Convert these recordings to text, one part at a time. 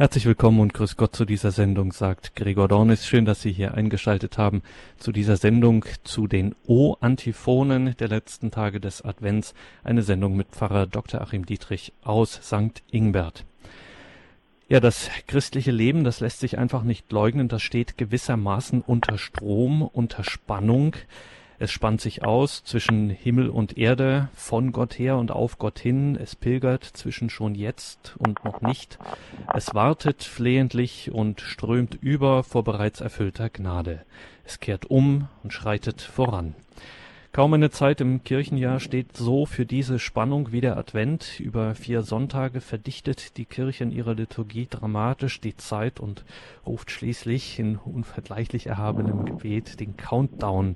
Herzlich willkommen und grüß Gott zu dieser Sendung, sagt Gregor Dornis. Schön, dass Sie hier eingeschaltet haben zu dieser Sendung zu den O-Antiphonen der letzten Tage des Advents. Eine Sendung mit Pfarrer Dr. Achim Dietrich aus St. Ingbert. Ja, das christliche Leben, das lässt sich einfach nicht leugnen. Das steht gewissermaßen unter Strom, unter Spannung. Es spannt sich aus zwischen Himmel und Erde, von Gott her und auf Gott hin. Es pilgert zwischen schon jetzt und noch nicht. Es wartet flehentlich und strömt über vor bereits erfüllter Gnade. Es kehrt um und schreitet voran. Kaum eine Zeit im Kirchenjahr steht so für diese Spannung wie der Advent. Über vier Sonntage verdichtet die Kirche in ihrer Liturgie dramatisch die Zeit und ruft schließlich in unvergleichlich erhabenem Gebet den Countdown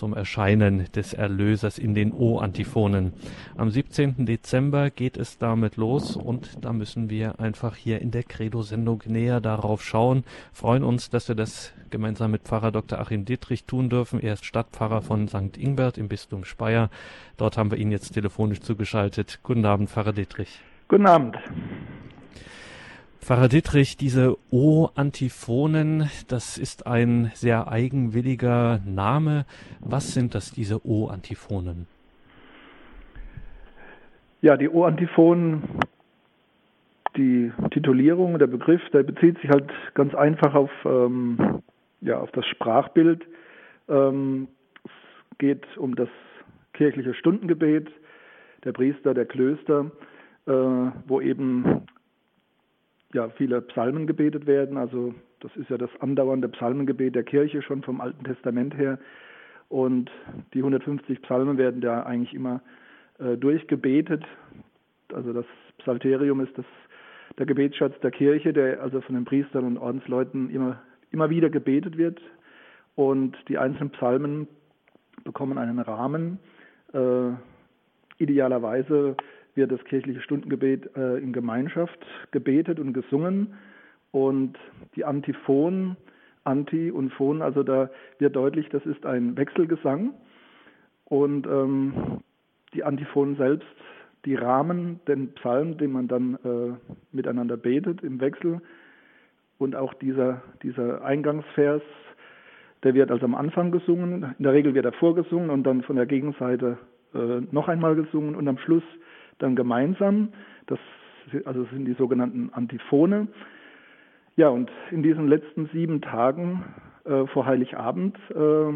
zum Erscheinen des Erlösers in den O-Antiphonen. Am 17. Dezember geht es damit los und da müssen wir einfach hier in der Credo-Sendung näher darauf schauen. Freuen uns, dass wir das gemeinsam mit Pfarrer Dr. Achim Dietrich tun dürfen. Er ist Stadtpfarrer von St. Ingbert im Bistum Speyer. Dort haben wir ihn jetzt telefonisch zugeschaltet. Guten Abend, Pfarrer Dietrich. Guten Abend. Pfarrer Dittrich, diese O-Antiphonen, das ist ein sehr eigenwilliger Name. Was sind das, diese O-Antiphonen? Ja, die O-Antiphonen, die Titulierung, der Begriff, der bezieht sich halt ganz einfach auf, ähm, ja, auf das Sprachbild. Ähm, es geht um das kirchliche Stundengebet der Priester, der Klöster, äh, wo eben ja, viele Psalmen gebetet werden. Also das ist ja das andauernde Psalmengebet der Kirche schon vom Alten Testament her. Und die 150 Psalmen werden da eigentlich immer äh, durchgebetet. Also das Psalterium ist das, der Gebetsschatz der Kirche, der also von den Priestern und Ordensleuten immer, immer wieder gebetet wird. Und die einzelnen Psalmen bekommen einen Rahmen. Äh, idealerweise wird das kirchliche Stundengebet äh, in Gemeinschaft gebetet und gesungen. Und die Antiphon, Anti und Phon, also da wird deutlich, das ist ein Wechselgesang. Und ähm, die Antiphonen selbst, die Rahmen, den Psalm, den man dann äh, miteinander betet im Wechsel. Und auch dieser, dieser Eingangsvers, der wird also am Anfang gesungen, in der Regel wird er vorgesungen und dann von der Gegenseite äh, noch einmal gesungen. Und am Schluss dann gemeinsam. Das also das sind die sogenannten Antiphone. Ja, und in diesen letzten sieben Tagen äh, vor Heiligabend, äh,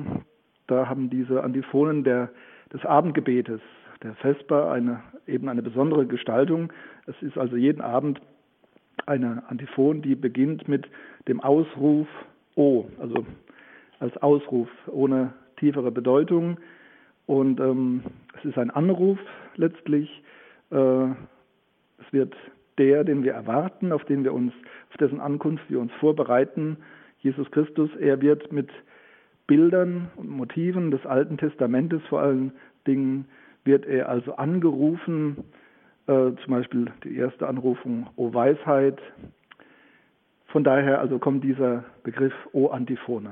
da haben diese Antiphonen der, des Abendgebetes, der Vesper, eine, eben eine besondere Gestaltung. Es ist also jeden Abend eine Antiphon, die beginnt mit dem Ausruf O, also als Ausruf ohne tiefere Bedeutung. Und ähm, es ist ein Anruf letztlich es wird der, den wir erwarten, auf den wir uns, auf dessen Ankunft wir uns vorbereiten, Jesus Christus, er wird mit Bildern und Motiven des Alten Testamentes vor allen Dingen, wird er also angerufen, äh, zum Beispiel die erste Anrufung, O Weisheit. Von daher also kommt dieser Begriff O Antiphone.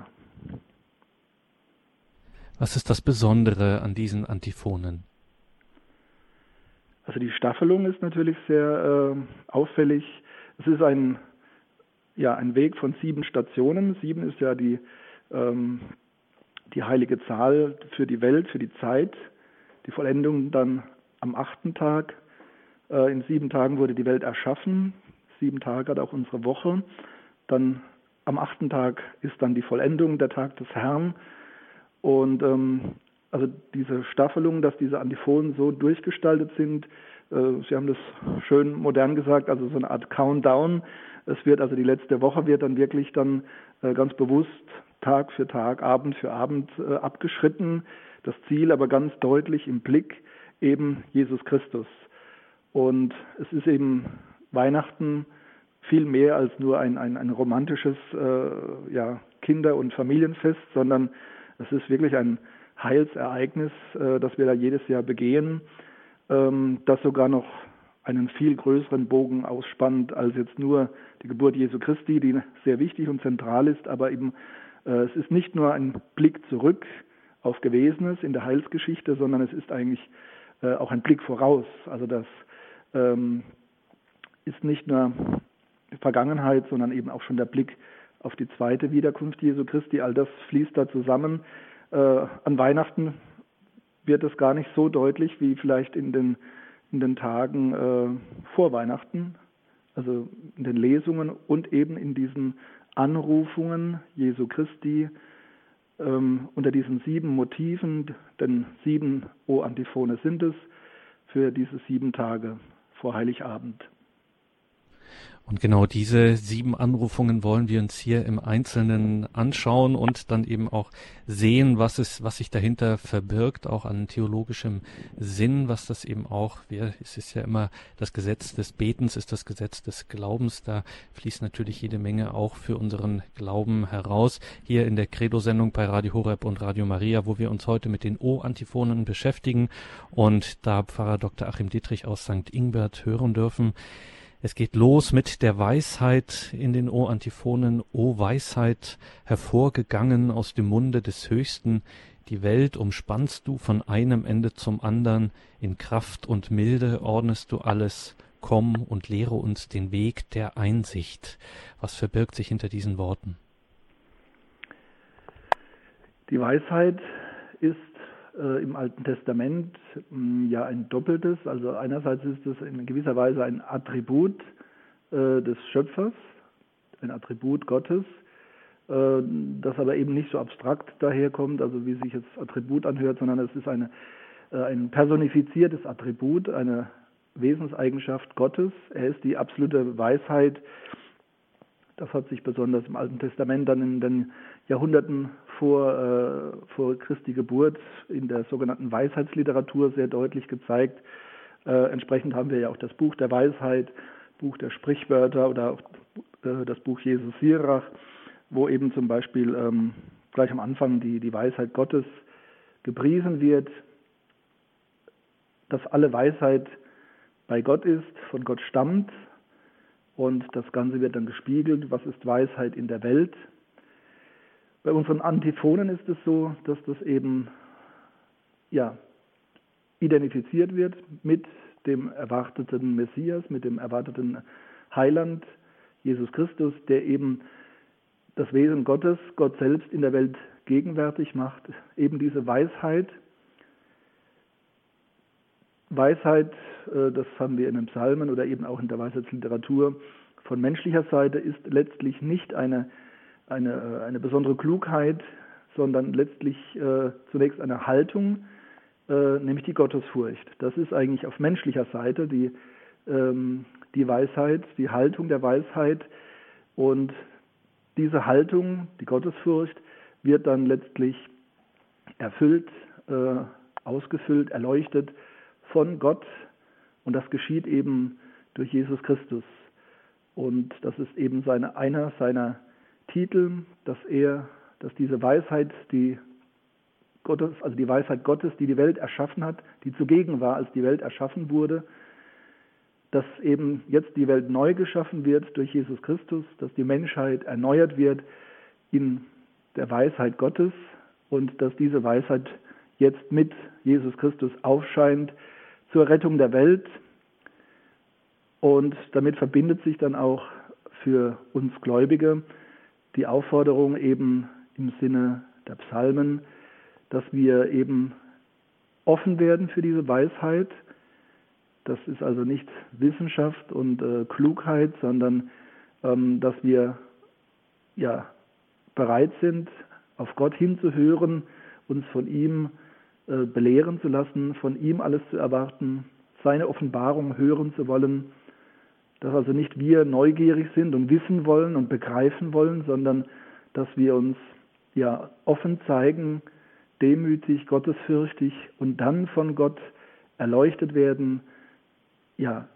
Was ist das Besondere an diesen Antiphonen? Also die Staffelung ist natürlich sehr äh, auffällig. Es ist ein, ja, ein Weg von sieben Stationen. Sieben ist ja die, ähm, die heilige Zahl für die Welt, für die Zeit. Die Vollendung dann am achten Tag. Äh, in sieben Tagen wurde die Welt erschaffen. Sieben Tage hat auch unsere Woche. Dann am achten Tag ist dann die Vollendung, der Tag des Herrn. Und ähm, also diese Staffelung, dass diese Antiphonen so durchgestaltet sind, äh, Sie haben das schön modern gesagt, also so eine Art Countdown. Es wird also die letzte Woche wird dann wirklich dann äh, ganz bewusst Tag für Tag, Abend für Abend äh, abgeschritten. Das Ziel aber ganz deutlich im Blick eben Jesus Christus. Und es ist eben Weihnachten viel mehr als nur ein, ein, ein romantisches äh, ja, Kinder- und Familienfest, sondern es ist wirklich ein Heilsereignis, äh, das wir da jedes Jahr begehen, ähm, das sogar noch einen viel größeren Bogen ausspannt als jetzt nur die Geburt Jesu Christi, die sehr wichtig und zentral ist, aber eben äh, es ist nicht nur ein Blick zurück auf Gewesenes in der Heilsgeschichte, sondern es ist eigentlich äh, auch ein Blick voraus. Also das ähm, ist nicht nur Vergangenheit, sondern eben auch schon der Blick auf die zweite Wiederkunft Jesu Christi. All das fließt da zusammen. Äh, an Weihnachten wird es gar nicht so deutlich wie vielleicht in den, in den Tagen äh, vor Weihnachten, also in den Lesungen und eben in diesen Anrufungen Jesu Christi ähm, unter diesen sieben Motiven, denn sieben O-Antiphone sind es, für diese sieben Tage vor Heiligabend. Und genau diese sieben Anrufungen wollen wir uns hier im Einzelnen anschauen und dann eben auch sehen, was es, was sich dahinter verbirgt, auch an theologischem Sinn, was das eben auch, es ist ja immer das Gesetz des Betens, ist das Gesetz des Glaubens, da fließt natürlich jede Menge auch für unseren Glauben heraus. Hier in der Credo-Sendung bei Radio Horeb und Radio Maria, wo wir uns heute mit den O-Antiphonen beschäftigen und da Pfarrer Dr. Achim Dietrich aus St. Ingbert hören dürfen. Es geht los mit der Weisheit in den O-Antiphonen. O Weisheit, hervorgegangen aus dem Munde des Höchsten, die Welt umspannst du von einem Ende zum andern, in Kraft und Milde ordnest du alles, komm und lehre uns den Weg der Einsicht. Was verbirgt sich hinter diesen Worten? Die Weisheit ist äh, im Alten Testament mh, mm, ja ein doppeltes. Also einerseits ist es in gewisser Weise ein Attribut äh, des Schöpfers, ein Attribut Gottes, äh, das aber eben nicht so abstrakt daherkommt, also wie sich jetzt Attribut anhört, sondern es ist eine, äh, ein personifiziertes Attribut, eine Wesenseigenschaft Gottes. Er ist die absolute Weisheit. Das hat sich besonders im Alten Testament dann in den Jahrhunderten vor, äh, vor Christi Geburt in der sogenannten Weisheitsliteratur sehr deutlich gezeigt. Äh, entsprechend haben wir ja auch das Buch der Weisheit, Buch der Sprichwörter oder auch äh, das Buch Jesus Sirach, wo eben zum Beispiel ähm, gleich am Anfang die, die Weisheit Gottes gepriesen wird, dass alle Weisheit bei Gott ist, von Gott stammt und das Ganze wird dann gespiegelt, was ist Weisheit in der Welt, bei unseren Antiphonen ist es so, dass das eben ja, identifiziert wird mit dem erwarteten Messias, mit dem erwarteten Heiland, Jesus Christus, der eben das Wesen Gottes, Gott selbst in der Welt gegenwärtig macht. Eben diese Weisheit. Weisheit, äh, das haben wir in den Psalmen oder eben auch in der Weisheitsliteratur von menschlicher Seite, ist letztlich nicht eine eine, äh, eine besondere Klugheit, sondern letztlich äh, zunächst eine Haltung, äh, nämlich die Gottesfurcht. Das ist eigentlich auf menschlicher Seite die, ähm, die Weisheit, die Haltung der Weisheit. Und diese Haltung, die Gottesfurcht, wird dann letztlich erfüllt, äh, ausgefüllt, erleuchtet von Gott. Und das geschieht eben durch Jesus Christus. Und das ist eben seine, einer seiner Titel, dass er, dass diese Weisheit, die Gottes, also die Weisheit Gottes, die die Welt erschaffen hat, die zugegen war, als die Welt erschaffen wurde, dass eben jetzt die Welt neu geschaffen wird durch Jesus Christus, dass die Menschheit erneuert wird in der Weisheit Gottes und dass diese Weisheit jetzt mit Jesus Christus aufscheint zur Rettung der Welt. Und damit verbindet sich dann auch für uns Gläubige die Aufforderung eben im Sinne der Psalmen, dass wir eben offen werden für diese Weisheit. Das ist also nicht Wissenschaft und äh, Klugheit, sondern ähm, dass wir ja bereit sind, auf Gott hinzuhören, uns von ihm äh, belehren zu lassen, von ihm alles zu erwarten, seine Offenbarung hören zu wollen dass also nicht wir neugierig sind und wissen wollen und begreifen wollen, sondern dass wir uns ja offen zeigen, demütig, gottesfürchtig und dann von Gott erleuchtet werden, ja,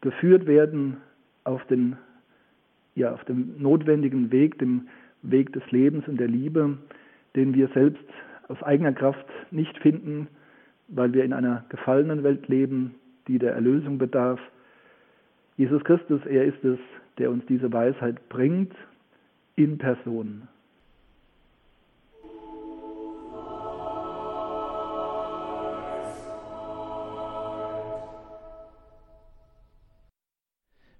geführt werden auf den, ja, auf dem notwendigen Weg, dem Weg des Lebens und der Liebe, den wir selbst aus eigener Kraft nicht finden, weil wir in einer gefallenen Welt leben, die der Erlösung bedarf Jesus Christus, er ist es, der uns diese Weisheit bringt in Person.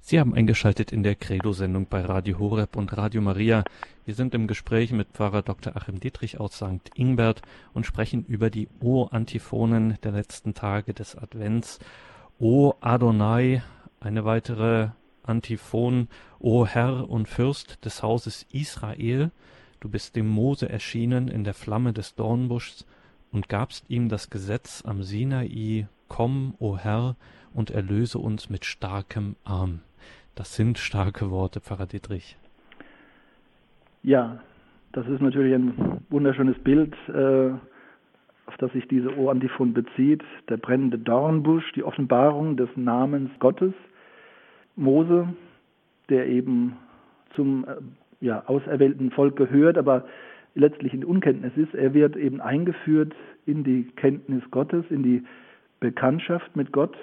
Sie haben eingeschaltet in der Credo-Sendung bei Radio Horeb und Radio Maria. Wir sind im Gespräch mit Pfarrer Dr. Achim Dietrich aus St. Ingbert und sprechen über die O-Antiphonen der letzten Tage des Advents. O Adonai, eine weitere Antiphon, O Herr und Fürst des Hauses Israel, du bist dem Mose erschienen in der Flamme des Dornbuschs und gabst ihm das Gesetz am Sinai, komm, o Herr, und erlöse uns mit starkem Arm. Das sind starke Worte, Pfarrer Dietrich. Ja, das ist natürlich ein wunderschönes Bild, äh, auf das sich diese O-Antiphon bezieht. Der brennende Dornbusch, die Offenbarung des Namens Gottes. Mose, der eben zum äh, ja, auserwählten Volk gehört, aber letztlich in Unkenntnis ist. Er wird eben eingeführt in die Kenntnis Gottes, in die Bekanntschaft mit Gott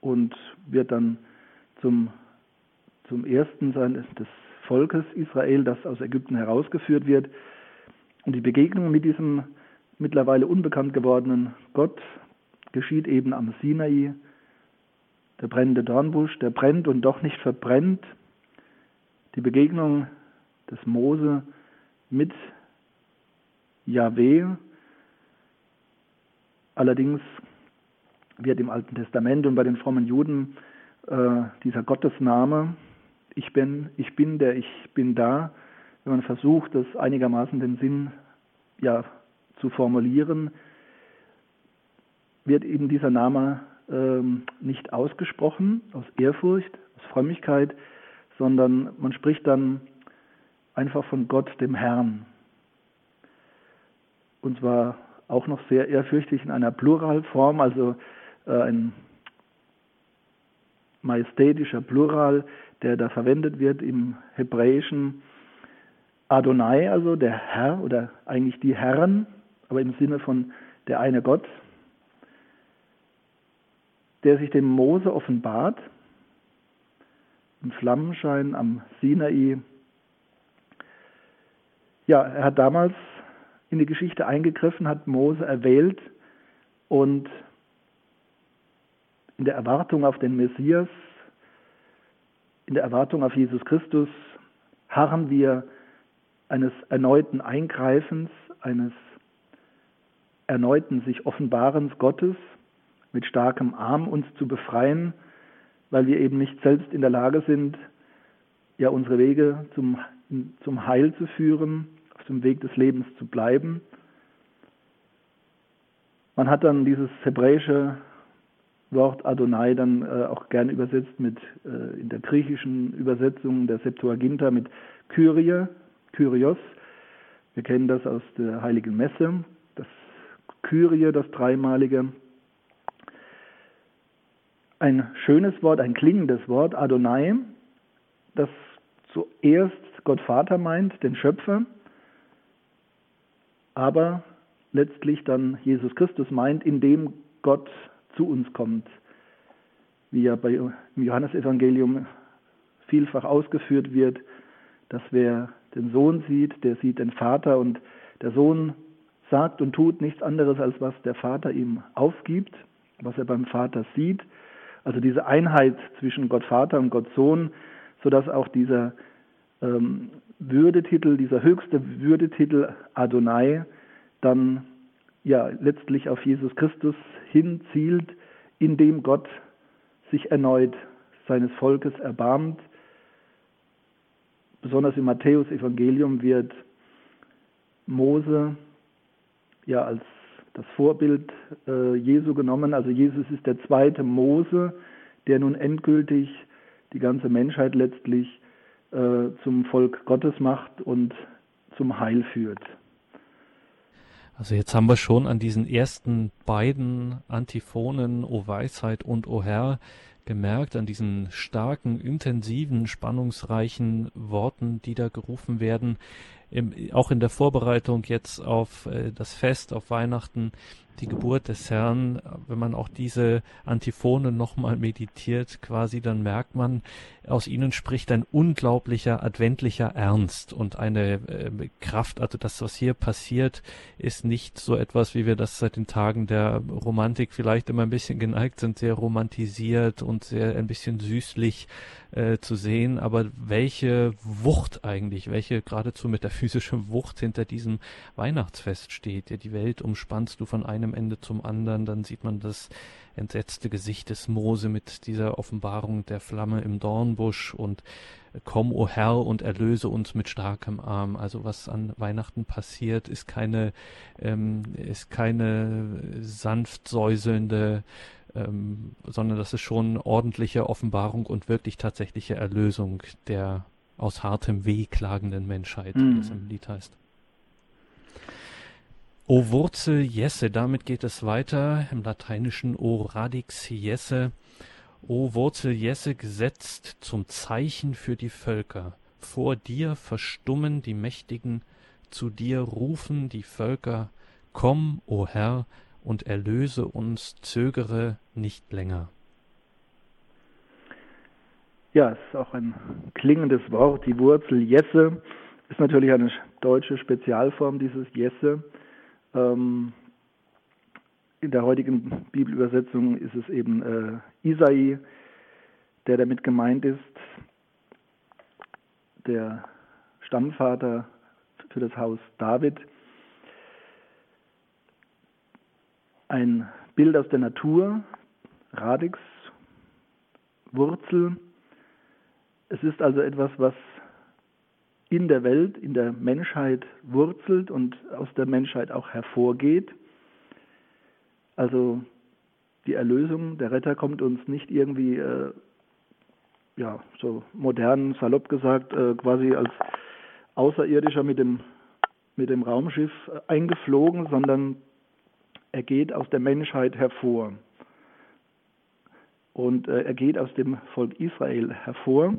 und wird dann zum, zum ersten sein des Volkes Israel, das aus Ägypten herausgeführt wird. Und die Begegnung mit diesem mittlerweile unbekannt gewordenen Gott geschieht eben am Sinai. Der brennende Dornbusch, der brennt und doch nicht verbrennt. Die Begegnung des Mose mit Yahweh. Allerdings wird im Alten Testament und bei den frommen Juden äh, dieser Gottesname, ich bin, ich bin der, ich bin da, wenn man versucht, das einigermaßen den Sinn ja, zu formulieren, wird eben dieser Name ähm, nicht ausgesprochen aus Ehrfurcht, aus Frömmigkeit, sondern man spricht dann einfach von Gott, dem Herrn. Und zwar auch noch sehr ehrfürchtig in einer Pluralform, also äh, ein majestätischer Plural, der da verwendet wird im Hebräischen. Adonai, also der Herr oder eigentlich die Herren, aber im Sinne von der eine Gott, der sich dem Mose offenbart, im Flammenschein am Sinai. Ja, er hat damals in die Geschichte eingegriffen, hat Mose erwählt und in der Erwartung auf den Messias, in der Erwartung auf Jesus Christus, harren wir eines erneuten Eingreifens, eines erneuten sich Offenbarens Gottes mit starkem Arm uns zu befreien, weil wir eben nicht selbst in der Lage sind, ja unsere Wege zum, zum Heil zu führen, auf dem Weg des Lebens zu bleiben. Man hat dann dieses hebräische Wort Adonai dann äh, auch gerne übersetzt mit äh, in der griechischen Übersetzung der Septuaginta mit Kyrie, Kyrios. Wir kennen das aus der Heiligen Messe, Kyrie, das dreimalige. Ein schönes Wort, ein klingendes Wort, Adonai, das zuerst Gott Vater meint, den Schöpfer, aber letztlich dann Jesus Christus meint, indem Gott zu uns kommt, wie ja bei, im Johannesevangelium vielfach ausgeführt wird, dass wer den Sohn sieht, der sieht den Vater und der Sohn sagt und tut nichts anderes, als was der Vater ihm aufgibt, was er beim Vater sieht. Also diese Einheit zwischen Gott Vater und Gott Sohn, sodass auch dieser ähm, Würdetitel, dieser höchste Würdetitel Adonai dann ja letztlich auf Jesus Christus hinzielt, indem Gott sich erneut seines Volkes erbarmt. Besonders im Matthäus-Evangelium wird Mose ja als das Vorbild äh, Jesu genommen. Also Jesus ist der zweite Mose, der nun endgültig die ganze Menschheit letztlich äh, zum Volk Gottes macht und zum Heil führt. Also jetzt haben wir schon an diesen ersten beiden Antiphonen O Weisheit und O Herr gemerkt, an diesen starken, intensiven, spannungsreichen Worten, die da gerufen werden. Im, auch in der Vorbereitung jetzt auf äh, das Fest, auf Weihnachten, die Geburt des Herrn, wenn man auch diese Antiphone nochmal meditiert, quasi, dann merkt man, aus ihnen spricht ein unglaublicher adventlicher Ernst und eine äh, Kraft. Also das, was hier passiert, ist nicht so etwas, wie wir das seit den Tagen der Romantik vielleicht immer ein bisschen geneigt sind, sehr romantisiert und sehr ein bisschen süßlich äh, zu sehen. Aber welche Wucht eigentlich, welche geradezu metaphysische Wucht hinter diesem Weihnachtsfest steht. Ja, die Welt umspannst du von einem Ende zum anderen, dann sieht man das entsetzte Gesicht des Mose mit dieser Offenbarung der Flamme im Dornbusch und äh, Komm, o Herr, und erlöse uns mit starkem Arm. Also was an Weihnachten passiert, ist keine, ähm, ist keine sanft säuselnde, ähm, sondern das ist schon ordentliche Offenbarung und wirklich tatsächliche Erlösung der aus hartem Weh klagenden Menschheit, mhm. wie es im Lied heißt. O Wurzel Jesse, damit geht es weiter im Lateinischen O Radix Jesse. O Wurzel Jesse gesetzt zum Zeichen für die Völker. Vor dir verstummen die Mächtigen, zu dir rufen die Völker. Komm, o Herr, und erlöse uns, zögere nicht länger. Ja, es ist auch ein klingendes Wort. Die Wurzel Jesse ist natürlich eine deutsche Spezialform dieses Jesse. Ähm, in der heutigen Bibelübersetzung ist es eben äh, Isai, der damit gemeint ist, der Stammvater für das Haus David. Ein Bild aus der Natur, Radix, Wurzel. Es ist also etwas, was in der Welt, in der Menschheit wurzelt und aus der Menschheit auch hervorgeht. Also die Erlösung, der Retter kommt uns nicht irgendwie, äh, ja, so modern, salopp gesagt, äh, quasi als Außerirdischer mit dem, mit dem Raumschiff eingeflogen, sondern er geht aus der Menschheit hervor. Und äh, er geht aus dem Volk Israel hervor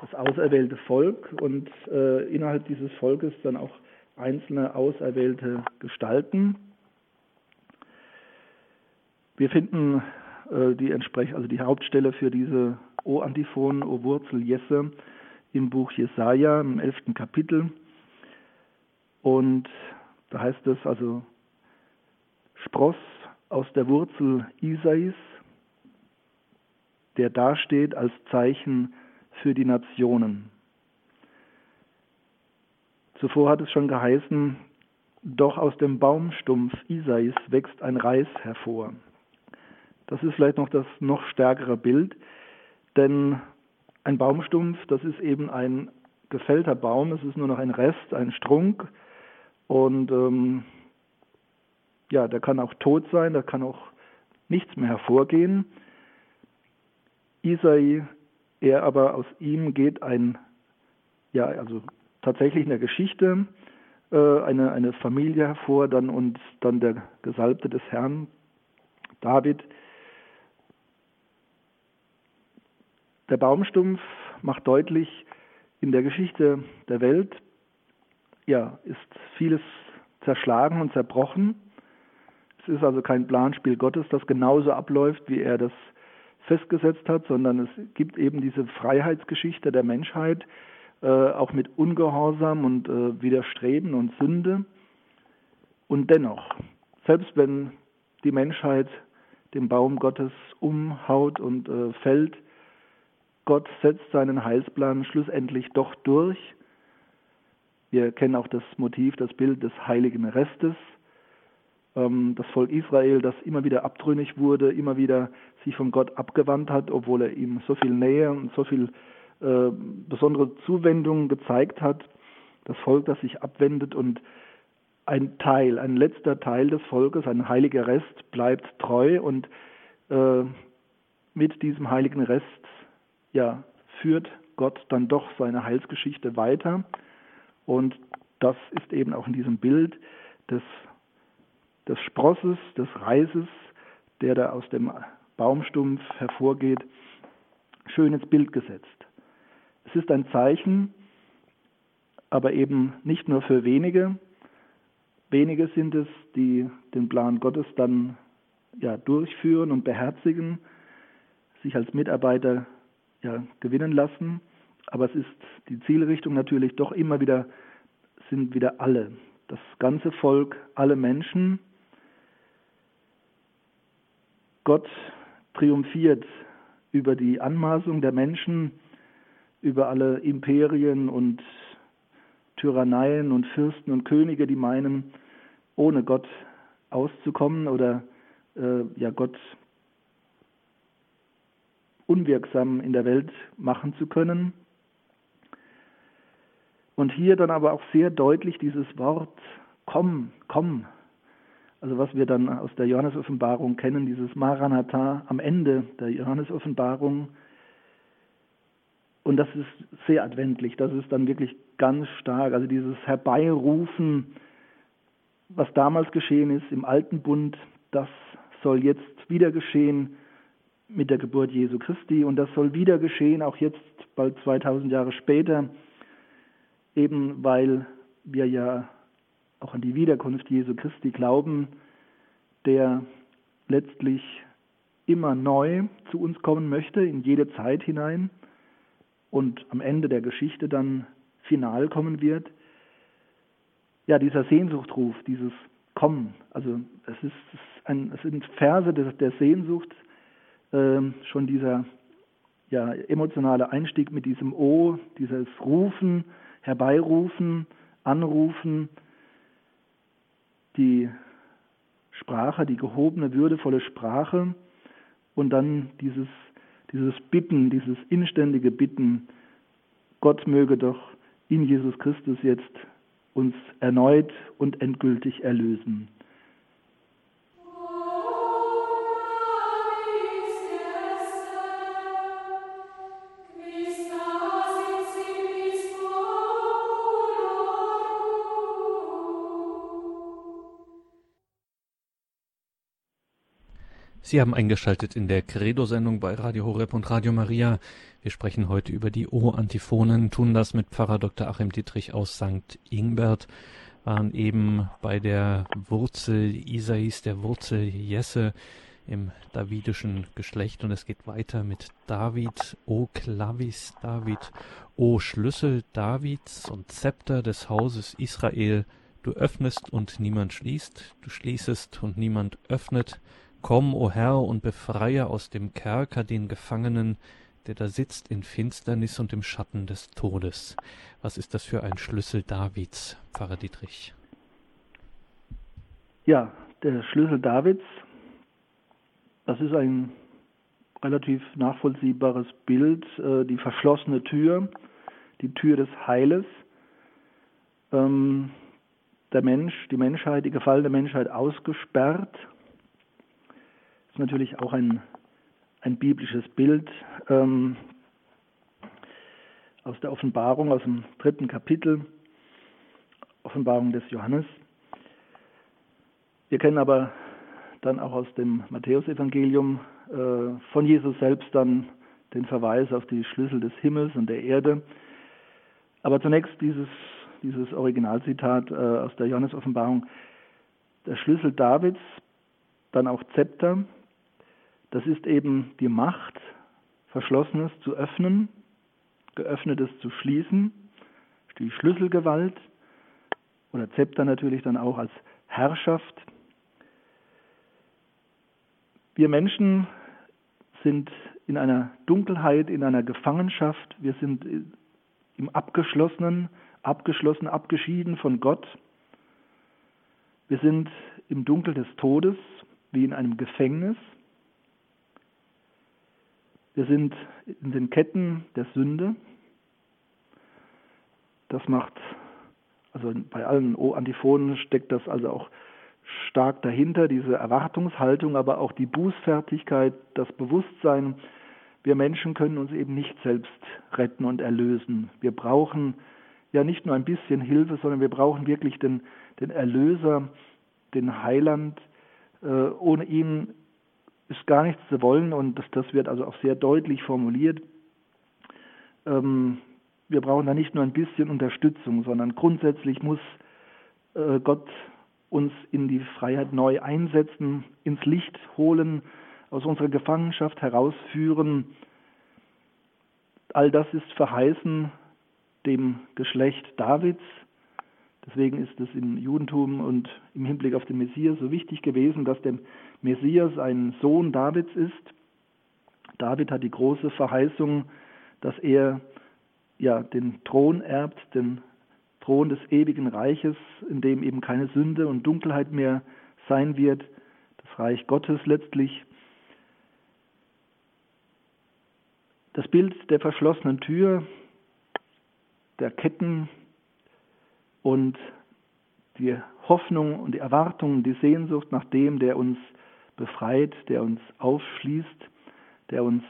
das auserwählte Volk und äh, innerhalb dieses Volkes dann auch einzelne auserwählte Gestalten. Wir finden äh, die entsprech also die Hauptstelle für diese O-Antiphon, O-Wurzel Jesse im Buch Jesaja im elften Kapitel. Und da heißt es also, Spross aus der Wurzel Isais, der dasteht als Zeichen für die Nationen. Zuvor hat es schon geheißen, doch aus dem Baumstumpf Isais wächst ein Reis hervor. Das ist vielleicht noch das noch stärkere Bild, denn ein Baumstumpf, das ist eben ein gefällter Baum, es ist nur noch ein Rest, ein Strunk und ähm, ja, der kann auch tot sein, da kann auch nichts mehr hervorgehen. Isai er aber aus ihm geht ein, ja, also tatsächlich in der Geschichte äh, eine, eine Familie hervor, dann und dann der Gesalbte des Herrn, David. Der Baumstumpf macht deutlich, in der Geschichte der Welt ja, ist vieles zerschlagen und zerbrochen. Es ist also kein Planspiel Gottes, das genauso abläuft, wie er das festgesetzt hat, sondern es gibt eben diese Freiheitsgeschichte der Menschheit, äh, auch mit Ungehorsam und äh, Widerstreben und Sünde. Und dennoch, selbst wenn die Menschheit den Baum Gottes umhaut und äh, fällt, Gott setzt seinen Heilsplan schlussendlich doch durch. Wir kennen auch das Motiv, das Bild des heiligen Restes. Ähm, das Volk Israel, das immer wieder abtrünnig wurde, immer wieder sich von Gott abgewandt hat, obwohl er ihm so viel Nähe und so viel äh, besondere Zuwendung gezeigt hat. Das Volk, das sich abwendet und ein Teil, ein letzter Teil des Volkes, ein heiliger Rest bleibt treu und äh, mit diesem heiligen Rest ja, führt Gott dann doch seine Heilsgeschichte weiter. Und das ist eben auch in diesem Bild des des Sprosses, des Reises, der da aus dem Baumstumpf hervorgeht, schön ins Bild gesetzt. Es ist ein Zeichen, aber eben nicht nur für wenige. Wenige sind es, die den Plan Gottes dann ja, durchführen und beherzigen, sich als Mitarbeiter ja, gewinnen lassen. Aber es ist die Zielrichtung natürlich doch immer wieder, sind wieder alle, das ganze Volk, alle Menschen. Gott triumphiert über die Anmaßung der Menschen, über alle Imperien und Tyranneien und Fürsten und Könige, die meinen, ohne Gott auszukommen oder äh, ja Gott unwirksam in der Welt machen zu können. Und hier dann aber auch sehr deutlich dieses Wort komm, komm. Also was wir dann aus der Johannesoffenbarung kennen, dieses Maranatha am Ende der Johannesoffenbarung. Und das ist sehr adventlich, das ist dann wirklich ganz stark. Also dieses Herbeirufen, was damals geschehen ist im alten Bund, das soll jetzt wieder geschehen mit der Geburt Jesu Christi und das soll wieder geschehen, auch jetzt bald 2000 Jahre später, eben weil wir ja auch an die Wiederkunft Jesu Christi glauben, der letztlich immer neu zu uns kommen möchte, in jede Zeit hinein und am Ende der Geschichte dann final kommen wird. Ja, dieser Sehnsuchtruf, dieses Kommen, also es, ist ein, es sind Verse der, Sehnsucht, äh, schon dieser ja, emotionale Einstieg mit diesem O, dieses Rufen, Herbeirufen, Anrufen, die Sprache, die gehobene, würdevolle Sprache und dann dieses, dieses Bitten, dieses inständige Bitten, Gott möge doch in Jesus Christus jetzt uns erneut und endgültig erlösen. Sie haben eingeschaltet in der Credo-Sendung bei Radio Horeb und Radio Maria. Wir sprechen heute über die O-Antiphonen, tun das mit Pfarrer Dr. Achim Dietrich aus St. Ingbert, waren eben bei der Wurzel Isais, der Wurzel Jesse im davidischen Geschlecht und es geht weiter mit David, O Clavis David, O Schlüssel Davids und Zepter des Hauses Israel, du öffnest und niemand schließt, du schließest und niemand öffnet, Komm, o Herr, und befreie aus dem Kerker den Gefangenen, der da sitzt in Finsternis und im Schatten des Todes. Was ist das für ein Schlüssel Davids, Pfarrer Dietrich? Ja, der Schlüssel Davids, das ist ein relativ nachvollziehbares Bild, äh, die verschlossene Tür, die Tür des Heiles. Ähm, der Mensch, die Menschheit, die gefallene Menschheit ausgesperrt ist natürlich auch ein, ein biblisches Bild ähm, aus der Offenbarung, aus dem dritten Kapitel, Offenbarung des Johannes. Wir kennen aber dann auch aus dem Matthäusevangelium äh, von Jesus selbst dann den Verweis auf die Schlüssel des Himmels und der Erde. Aber zunächst dieses, dieses Originalzitat äh, aus der Johannes-Offenbarung. Der Schlüssel Davids, dann auch Zepter, das ist eben die Macht, Verschlossenes zu öffnen, Geöffnetes zu schließen, die Schlüsselgewalt oder Zepter natürlich dann auch als Herrschaft. Wir Menschen sind in einer Dunkelheit, in einer Gefangenschaft, wir sind im Abgeschlossenen, abgeschlossen, abgeschieden von Gott. Wir sind im Dunkel des Todes, wie in einem Gefängnis. Wir sind in den Ketten der Sünde. Das macht, also bei allen O-Antiphonen steckt das also auch stark dahinter, diese Erwartungshaltung, aber auch die Bußfertigkeit, das Bewusstsein, wir Menschen können uns eben nicht selbst retten und erlösen. Wir brauchen ja nicht nur ein bisschen Hilfe, sondern wir brauchen wirklich den, den Erlöser, den Heiland. Äh, ohne ihn ist gar nichts zu wollen und das, das wird also auch sehr deutlich formuliert. Ähm, wir brauchen da nicht nur ein bisschen Unterstützung, sondern grundsätzlich muss äh, Gott uns in die Freiheit neu einsetzen, ins Licht holen, aus unserer Gefangenschaft herausführen. All das ist verheißen dem Geschlecht Davids. Deswegen ist es im Judentum und im Hinblick auf den Messias so wichtig gewesen, dass der Messias ein Sohn Davids ist. David hat die große Verheißung, dass er ja den Thron erbt, den Thron des ewigen Reiches, in dem eben keine Sünde und Dunkelheit mehr sein wird, das Reich Gottes letztlich. Das Bild der verschlossenen Tür, der Ketten und die Hoffnung und die Erwartung, die Sehnsucht nach dem, der uns befreit, der uns aufschließt, der uns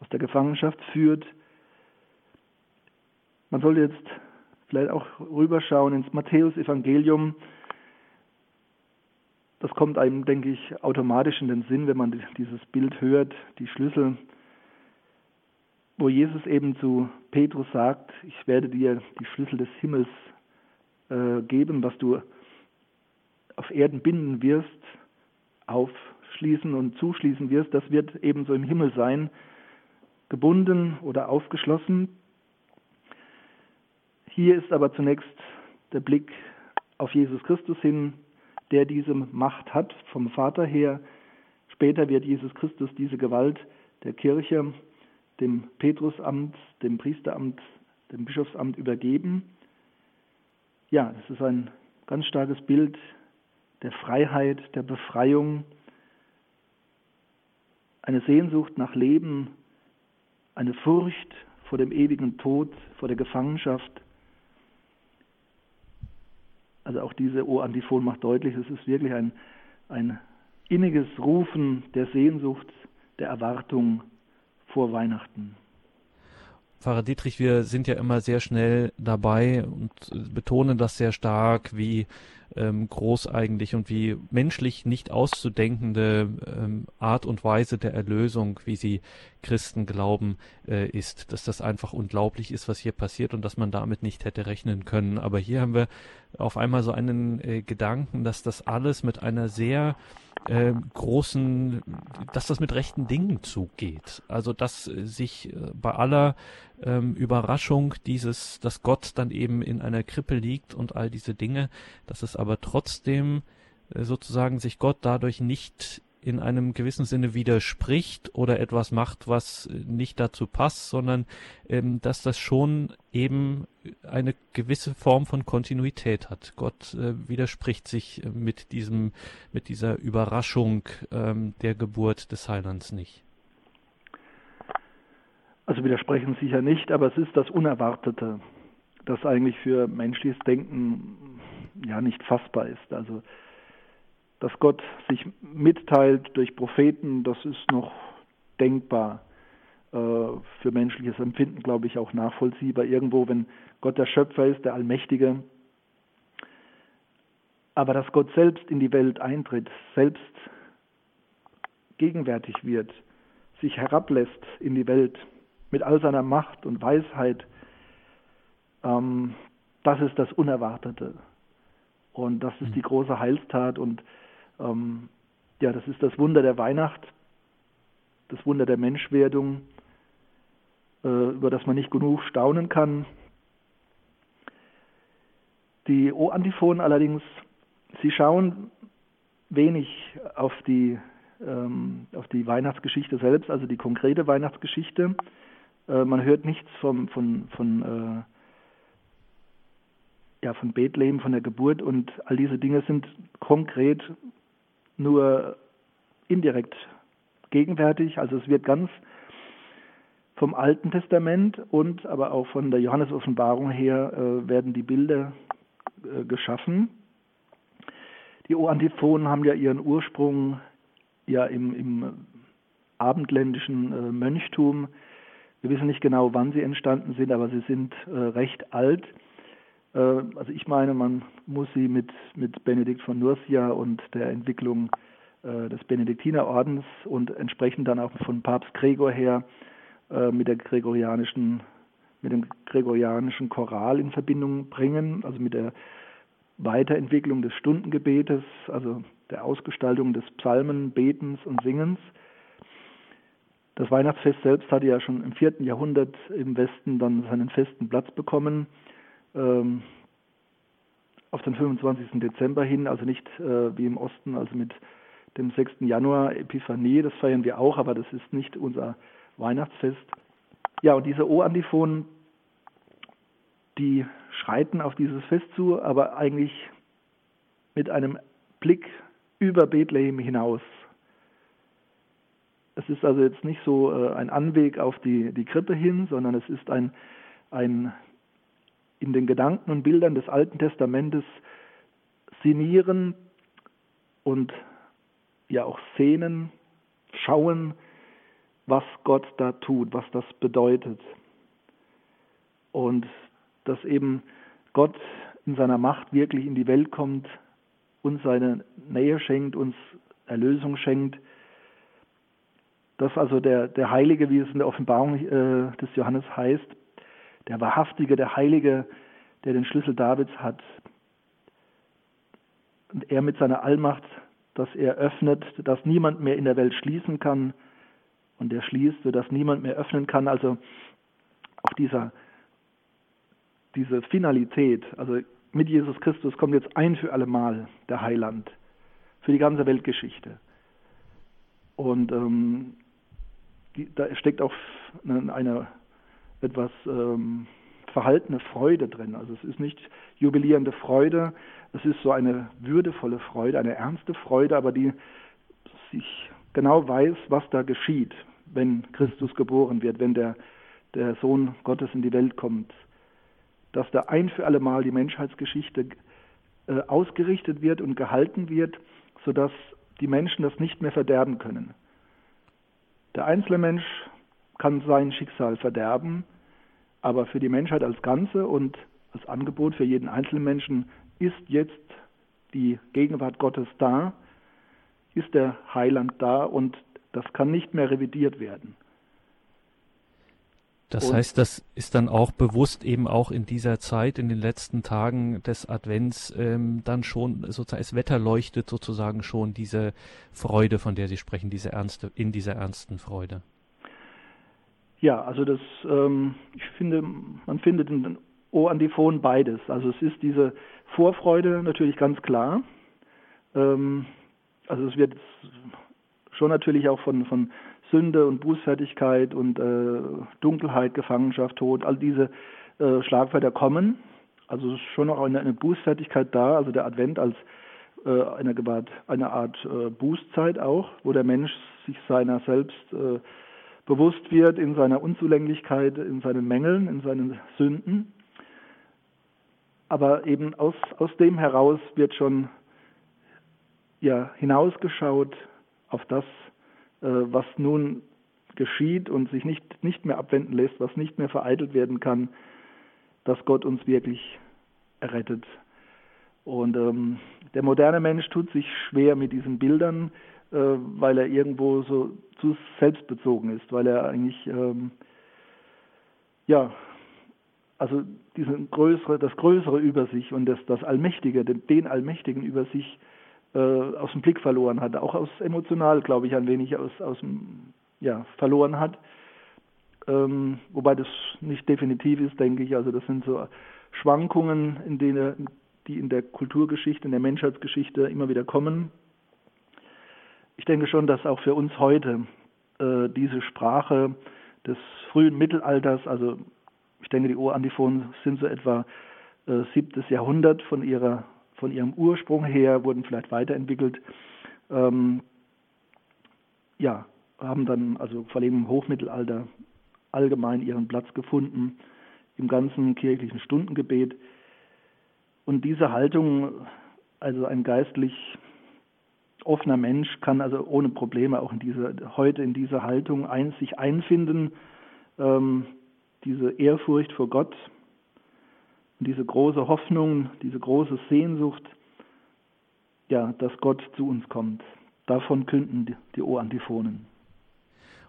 aus der Gefangenschaft führt. Man soll jetzt vielleicht auch rüberschauen ins Matthäus-Evangelium. Das kommt einem, denke ich, automatisch in den Sinn, wenn man dieses Bild hört, die Schlüssel, wo Jesus eben zu Petrus sagt, ich werde dir die Schlüssel des Himmels äh, geben, was du auf Erden binden wirst, aufschließen und zuschließen wirst, das wird ebenso im Himmel sein, gebunden oder aufgeschlossen. Hier ist aber zunächst der Blick auf Jesus Christus hin, der diese Macht hat vom Vater her. Später wird Jesus Christus diese Gewalt der Kirche dem Petrusamt, dem Priesteramt, dem Bischofsamt übergeben. Ja, das ist ein ganz starkes Bild der Freiheit, der Befreiung, eine Sehnsucht nach Leben, eine Furcht vor dem ewigen Tod, vor der Gefangenschaft. Also auch diese O-Antiphon macht deutlich, es ist wirklich ein, ein inniges Rufen der Sehnsucht, der Erwartung vor Weihnachten. Pfarrer Dietrich, wir sind ja immer sehr schnell dabei und betonen das sehr stark, wie ähm, groß eigentlich und wie menschlich nicht auszudenkende ähm, Art und Weise der Erlösung, wie sie Christen glauben, äh, ist, dass das einfach unglaublich ist, was hier passiert und dass man damit nicht hätte rechnen können. Aber hier haben wir auf einmal so einen äh, Gedanken, dass das alles mit einer sehr äh, großen, dass das mit rechten Dingen zugeht. Also dass äh, sich äh, bei aller ähm, Überraschung dieses, dass Gott dann eben in einer Krippe liegt und all diese Dinge, dass es aber trotzdem äh, sozusagen sich Gott dadurch nicht in einem gewissen Sinne widerspricht oder etwas macht, was nicht dazu passt, sondern ähm, dass das schon eben eine gewisse Form von Kontinuität hat. Gott äh, widerspricht sich mit diesem, mit dieser Überraschung ähm, der Geburt des Heilands nicht. Also widersprechen sicher nicht, aber es ist das Unerwartete, das eigentlich für menschliches Denken ja nicht fassbar ist. Also dass Gott sich mitteilt durch Propheten, das ist noch denkbar äh, für menschliches Empfinden, glaube ich, auch nachvollziehbar. Irgendwo, wenn Gott der Schöpfer ist, der Allmächtige. Aber dass Gott selbst in die Welt eintritt, selbst gegenwärtig wird, sich herablässt in die Welt mit all seiner Macht und Weisheit, ähm, das ist das Unerwartete. Und das ist die große Heilstat und ähm, ja, das ist das Wunder der Weihnacht, das Wunder der Menschwerdung, äh, über das man nicht genug staunen kann. Die O-Antiphonen allerdings, sie schauen wenig auf die, ähm, auf die Weihnachtsgeschichte selbst, also die konkrete Weihnachtsgeschichte. Äh, man hört nichts vom, von, von, äh, ja, von Bethlehem, von der Geburt und all diese Dinge sind konkret nur indirekt gegenwärtig. Also es wird ganz vom Alten Testament und aber auch von der Johannes-Offenbarung her äh, werden die Bilder äh, geschaffen. Die O-Antiphonen haben ja ihren Ursprung ja im, im abendländischen äh, Mönchtum. Wir wissen nicht genau, wann sie entstanden sind, aber sie sind äh, recht alt. Äh, also ich meine, man muss sie mit, mit Benedikt von Nursia und der Entwicklung äh, des Benediktinerordens und entsprechend dann auch von Papst Gregor her äh, mit der gregorianischen mit dem gregorianischen Choral in Verbindung bringen, also mit der Weiterentwicklung des Stundengebetes, also der Ausgestaltung des Psalmenbetens und Singens. Das Weihnachtsfest selbst hatte ja schon im vierten Jahrhundert im Westen dann seinen festen Platz bekommen. Ähm, auf den 25. Dezember hin, also nicht äh, wie im Osten, also mit dem 6. Januar Epiphanie, das feiern wir auch, aber das ist nicht unser Weihnachtsfest. Ja, und diese O-Antiphonen, die schreiten auf dieses Fest zu, aber eigentlich mit einem Blick über Bethlehem hinaus. Es ist also jetzt nicht so äh, ein Anweg auf die, die Krippe hin, sondern es ist ein, ein in den Gedanken und Bildern des Alten Testamentes sinnieren und ja auch sehnen, schauen, was Gott da tut, was das bedeutet. Und dass eben Gott in seiner Macht wirklich in die Welt kommt, uns seine Nähe schenkt, uns Erlösung schenkt. Dass also der, der Heilige, wie es in der Offenbarung äh, des Johannes heißt, der Wahrhaftige, der Heilige, der den Schlüssel Davids hat. Und er mit seiner Allmacht, dass er öffnet, dass niemand mehr in der Welt schließen kann. Und er schließt, sodass niemand mehr öffnen kann. Also auch dieser, diese Finalität, also mit Jesus Christus kommt jetzt ein für alle Mal der Heiland für die ganze Weltgeschichte. Und ähm, die, da steckt auch eine, eine etwas ähm, verhaltene Freude drin. Also es ist nicht jubilierende Freude, es ist so eine würdevolle Freude, eine ernste Freude, aber die sich genau weiß, was da geschieht, wenn Christus geboren wird, wenn der, der Sohn Gottes in die Welt kommt. Dass da ein für alle Mal die Menschheitsgeschichte äh, ausgerichtet wird und gehalten wird, sodass die Menschen das nicht mehr verderben können. Der einzelne Mensch kann sein Schicksal verderben, aber für die Menschheit als Ganze und als Angebot für jeden einzelnen Menschen ist jetzt die Gegenwart Gottes da, ist der Heiland da und das kann nicht mehr revidiert werden. Das und heißt, das ist dann auch bewusst eben auch in dieser Zeit, in den letzten Tagen des Advents, ähm, dann schon sozusagen, es wetterleuchtet sozusagen schon diese Freude, von der Sie sprechen, diese ernste, in dieser ernsten Freude. Ja, also das, ähm, ich finde, man findet in den O-Antiphonen beides. Also es ist diese Vorfreude natürlich ganz klar. Ähm, also es wird schon natürlich auch von, von Sünde und Bußfertigkeit und äh, Dunkelheit, Gefangenschaft, Tod, all diese äh, Schlagwörter kommen. Also es ist schon noch eine, eine Bußfertigkeit da, also der Advent als äh, eine, eine Art äh, Bußzeit auch, wo der Mensch sich seiner selbst äh, bewusst wird in seiner Unzulänglichkeit, in seinen Mängeln, in seinen Sünden. Aber eben aus, aus dem heraus wird schon ja, hinausgeschaut auf das, äh, was nun geschieht und sich nicht, nicht mehr abwenden lässt, was nicht mehr vereitelt werden kann, dass Gott uns wirklich errettet. Und ähm, der moderne Mensch tut sich schwer mit diesen Bildern, weil er irgendwo so zu selbstbezogen ist, weil er eigentlich ähm, ja also diese größere, das Größere über sich und das, das Allmächtige, den, den Allmächtigen über sich äh, aus dem Blick verloren hat, auch aus emotional, glaube ich, ein wenig aus, aus dem, ja, verloren hat. Ähm, wobei das nicht definitiv ist, denke ich. Also das sind so Schwankungen, in denen, die in der Kulturgeschichte, in der Menschheitsgeschichte immer wieder kommen. Ich denke schon, dass auch für uns heute äh, diese Sprache des frühen Mittelalters, also ich denke, die Urantiphonen sind so etwa äh, siebtes Jahrhundert von ihrer von ihrem Ursprung her, wurden vielleicht weiterentwickelt. Ähm, ja, haben dann also vor allem im Hochmittelalter allgemein ihren Platz gefunden im ganzen kirchlichen Stundengebet. Und diese Haltung, also ein geistlich offener Mensch kann also ohne Probleme auch in diese, heute in diese Haltung ein, sich einfinden, ähm, diese Ehrfurcht vor Gott, und diese große Hoffnung, diese große Sehnsucht, ja, dass Gott zu uns kommt. Davon künden die, die O-Antiphonen.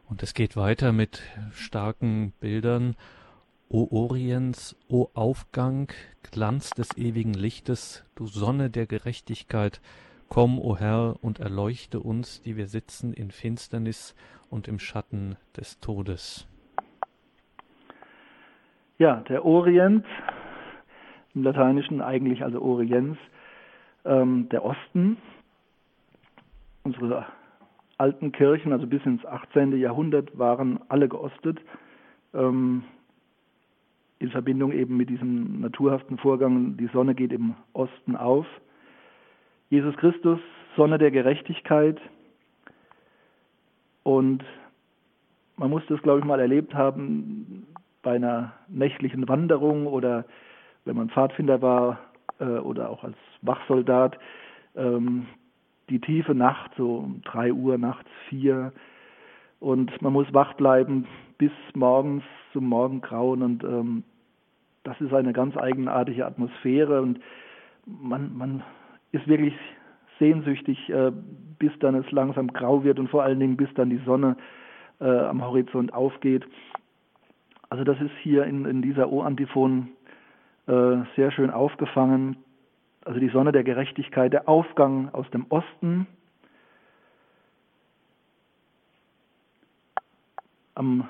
Und es geht weiter mit starken Bildern O Orients, o Aufgang, Glanz des ewigen Lichtes, du Sonne der Gerechtigkeit, komm, o Herr, und erleuchte uns, die wir sitzen in Finsternis und im Schatten des Todes. Ja, der Orient, im Lateinischen eigentlich also Orients, ähm, der Osten, unsere alten Kirchen, also bis ins 18. Jahrhundert, waren alle geostet. Ähm, in Verbindung eben mit diesem naturhaften Vorgang, die Sonne geht im Osten auf. Jesus Christus, Sonne der Gerechtigkeit. Und man muss das, glaube ich, mal erlebt haben bei einer nächtlichen Wanderung oder wenn man Pfadfinder war äh, oder auch als Wachsoldat. Ähm, die tiefe Nacht, so um drei Uhr nachts, vier. Und man muss wach bleiben bis morgens zum Morgengrauen. Und ähm, das ist eine ganz eigenartige Atmosphäre. Und man, man ist wirklich sehnsüchtig, äh, bis dann es langsam grau wird und vor allen Dingen bis dann die Sonne äh, am Horizont aufgeht. Also das ist hier in, in dieser O-Antiphon äh, sehr schön aufgefangen also die Sonne der Gerechtigkeit, der Aufgang aus dem Osten. Am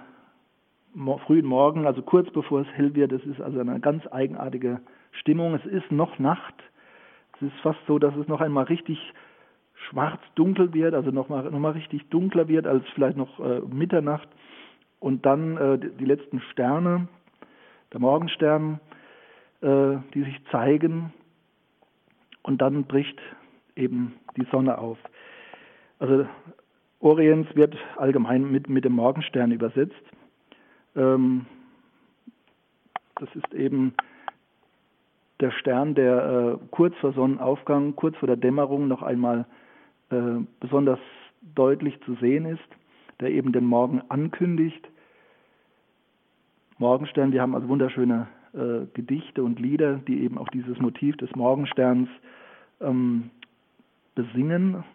frühen Morgen, also kurz bevor es hell wird, es ist also eine ganz eigenartige Stimmung. Es ist noch Nacht. Ist fast so, dass es noch einmal richtig schwarz-dunkel wird, also noch mal, noch mal richtig dunkler wird als vielleicht noch äh, Mitternacht. Und dann äh, die letzten Sterne, der Morgenstern, äh, die sich zeigen und dann bricht eben die Sonne auf. Also Orients wird allgemein mit, mit dem Morgenstern übersetzt. Ähm, das ist eben der Stern, der äh, kurz vor Sonnenaufgang, kurz vor der Dämmerung noch einmal äh, besonders deutlich zu sehen ist, der eben den Morgen ankündigt. Morgenstern, wir haben also wunderschöne äh, Gedichte und Lieder, die eben auch dieses Motiv des Morgensterns ähm, besingen.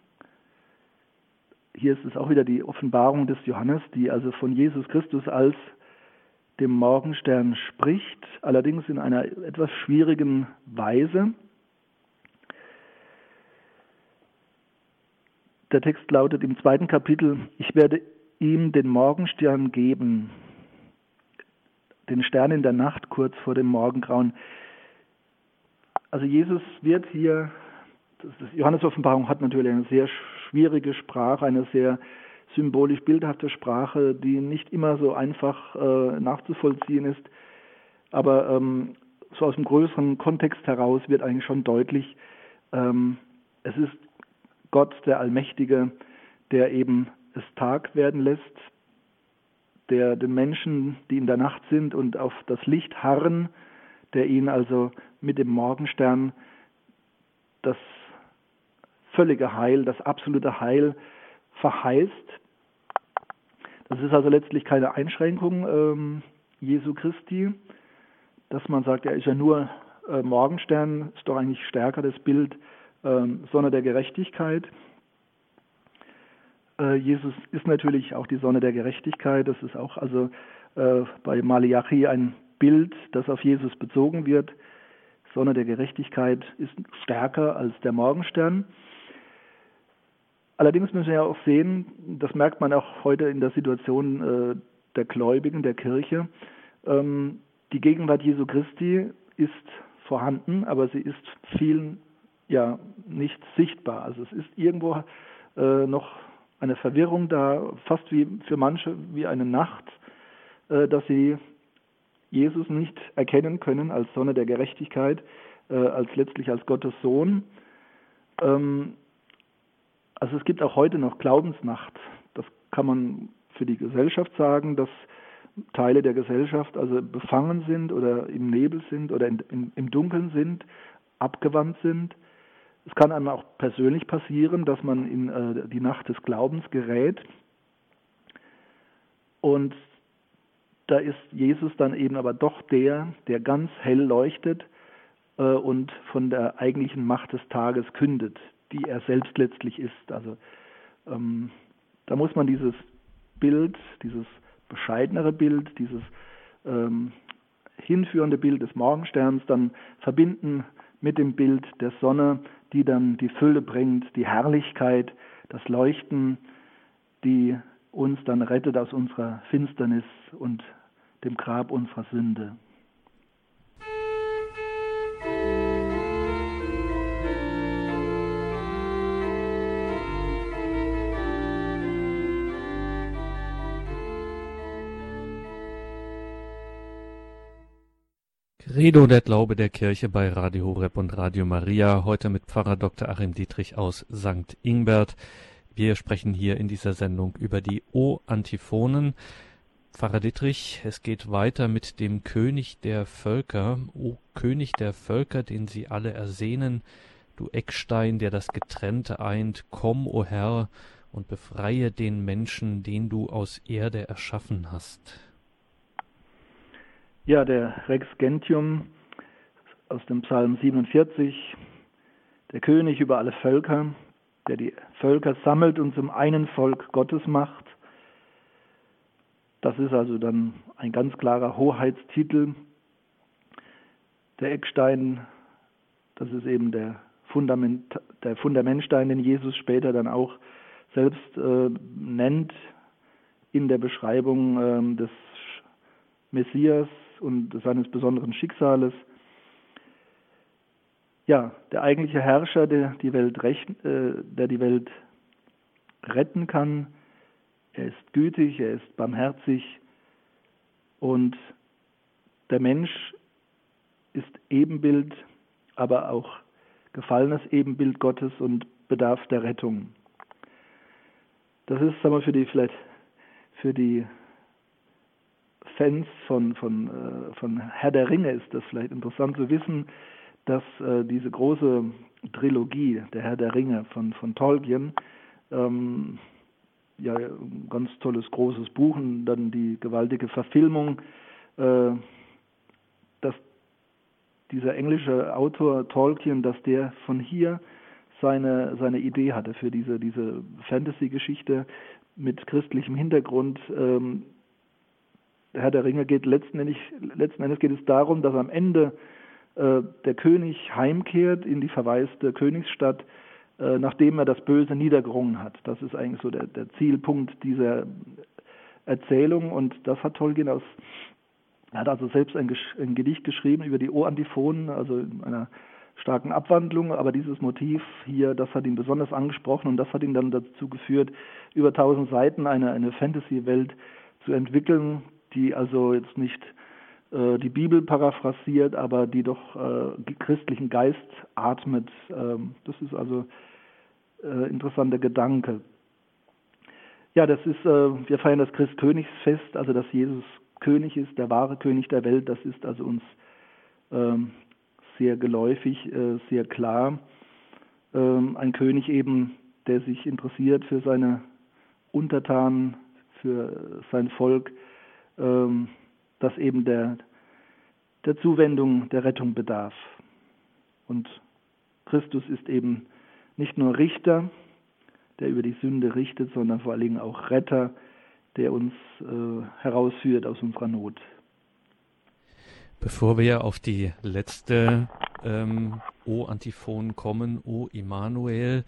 Hier ist es auch wieder die Offenbarung des Johannes, die also von Jesus Christus als dem Morgenstern spricht, allerdings in einer etwas schwierigen Weise. Der Text lautet im zweiten Kapitel, ich werde ihm den Morgenstern geben, den Stern in der Nacht kurz vor dem Morgengrauen. Also Jesus wird hier Johannes Offenbarung hat natürlich eine sehr schwierige Sprache, eine sehr symbolisch bildhafte Sprache, die nicht immer so einfach äh, nachzuvollziehen ist. Aber ähm, so aus dem größeren Kontext heraus wird eigentlich schon deutlich, ähm, es ist Gott, der Allmächtige, der eben es Tag werden lässt, der den Menschen, die in der Nacht sind und auf das Licht harren, der ihnen also mit dem Morgenstern das völlige Heil, das absolute Heil verheißt. Das ist also letztlich keine Einschränkung ähm, Jesu Christi, dass man sagt, er ist ja nur äh, Morgenstern, ist doch eigentlich stärker das Bild ähm, Sonne der Gerechtigkeit. Äh, Jesus ist natürlich auch die Sonne der Gerechtigkeit. Das ist auch also äh, bei Malachi ein Bild, das auf Jesus bezogen wird. Sonne der Gerechtigkeit ist stärker als der Morgenstern. Allerdings müssen wir ja auch sehen, das merkt man auch heute in der Situation äh, der Gläubigen, der Kirche, ähm, die Gegenwart Jesu Christi ist vorhanden, aber sie ist vielen ja nicht sichtbar. Also es ist irgendwo äh, noch eine Verwirrung da, fast wie für manche wie eine Nacht, äh, dass sie Jesus nicht erkennen können als Sonne der Gerechtigkeit, äh, als letztlich als Gottes Sohn. Ähm, also es gibt auch heute noch Glaubensnacht. Das kann man für die Gesellschaft sagen, dass Teile der Gesellschaft also befangen sind oder im Nebel sind oder in, in, im Dunkeln sind, abgewandt sind. Es kann einem auch persönlich passieren, dass man in äh, die Nacht des Glaubens gerät. Und da ist Jesus dann eben aber doch der, der ganz hell leuchtet äh, und von der eigentlichen Macht des Tages kündet, die er selbst letztlich ist. Also ähm, da muss man dieses Bild, dieses bescheidenere Bild, dieses ähm, hinführende Bild des Morgensterns dann verbinden mit dem Bild der Sonne, die dann die Fülle bringt, die Herrlichkeit, das Leuchten, die uns dann rettet aus unserer Finsternis und dem Grab unserer Sünde. Credo, der Glaube der Kirche bei Radio Horeb und Radio Maria, heute mit Pfarrer Dr. Achim Dietrich aus St. Ingbert. Wir sprechen hier in dieser Sendung über die O-Antiphonen. Pfarrer Dietrich, es geht weiter mit dem König der Völker. O König der Völker, den sie alle ersehnen, du Eckstein, der das Getrennte eint, komm, o Herr, und befreie den Menschen, den du aus Erde erschaffen hast. Ja, der Rex Gentium aus dem Psalm 47, der König über alle Völker, der die Völker sammelt und zum einen Volk Gottes macht. Das ist also dann ein ganz klarer Hoheitstitel. Der Eckstein, das ist eben der, Fundament, der Fundamentstein, den Jesus später dann auch selbst äh, nennt in der Beschreibung äh, des Messias, und seines besonderen Schicksales. Ja, der eigentliche Herrscher, der die Welt, recht, äh, der die Welt retten kann, er ist gütig, er ist barmherzig und der Mensch ist Ebenbild, aber auch gefallenes Ebenbild Gottes und bedarf der Rettung. Das ist, sagen wir, für die vielleicht für die Fans von, von, äh, von Herr der Ringe ist das vielleicht interessant zu wissen, dass äh, diese große Trilogie, der Herr der Ringe von, von Tolkien, ähm, ja, ein ganz tolles großes Buch und dann die gewaltige Verfilmung, äh, dass dieser englische Autor Tolkien, dass der von hier seine, seine Idee hatte für diese, diese Fantasy-Geschichte mit christlichem Hintergrund. Ähm, Herr der Ringe geht letzten Endes, letzten Endes geht es darum, dass am Ende äh, der König heimkehrt in die verwaiste Königsstadt, äh, nachdem er das Böse niedergerungen hat. Das ist eigentlich so der, der Zielpunkt dieser Erzählung und das hat Tolkien aus er hat also selbst ein, ein Gedicht geschrieben über die O-Antiphonen, also in einer starken Abwandlung, aber dieses Motiv hier, das hat ihn besonders angesprochen und das hat ihn dann dazu geführt, über tausend Seiten eine, eine Fantasy-Welt zu entwickeln, die also jetzt nicht äh, die Bibel paraphrasiert, aber die doch äh, christlichen Geist atmet. Ähm, das ist also äh, interessanter Gedanke. Ja, das ist, äh, wir feiern das Christkönigsfest, also dass Jesus König ist, der wahre König der Welt. Das ist also uns ähm, sehr geläufig, äh, sehr klar. Ähm, ein König eben, der sich interessiert für seine Untertanen, für sein Volk, ähm, das eben der, der Zuwendung, der Rettung bedarf. Und Christus ist eben nicht nur Richter, der über die Sünde richtet, sondern vor allen Dingen auch Retter, der uns äh, herausführt aus unserer Not. Bevor wir auf die letzte ähm, O-Antiphon kommen, O Immanuel,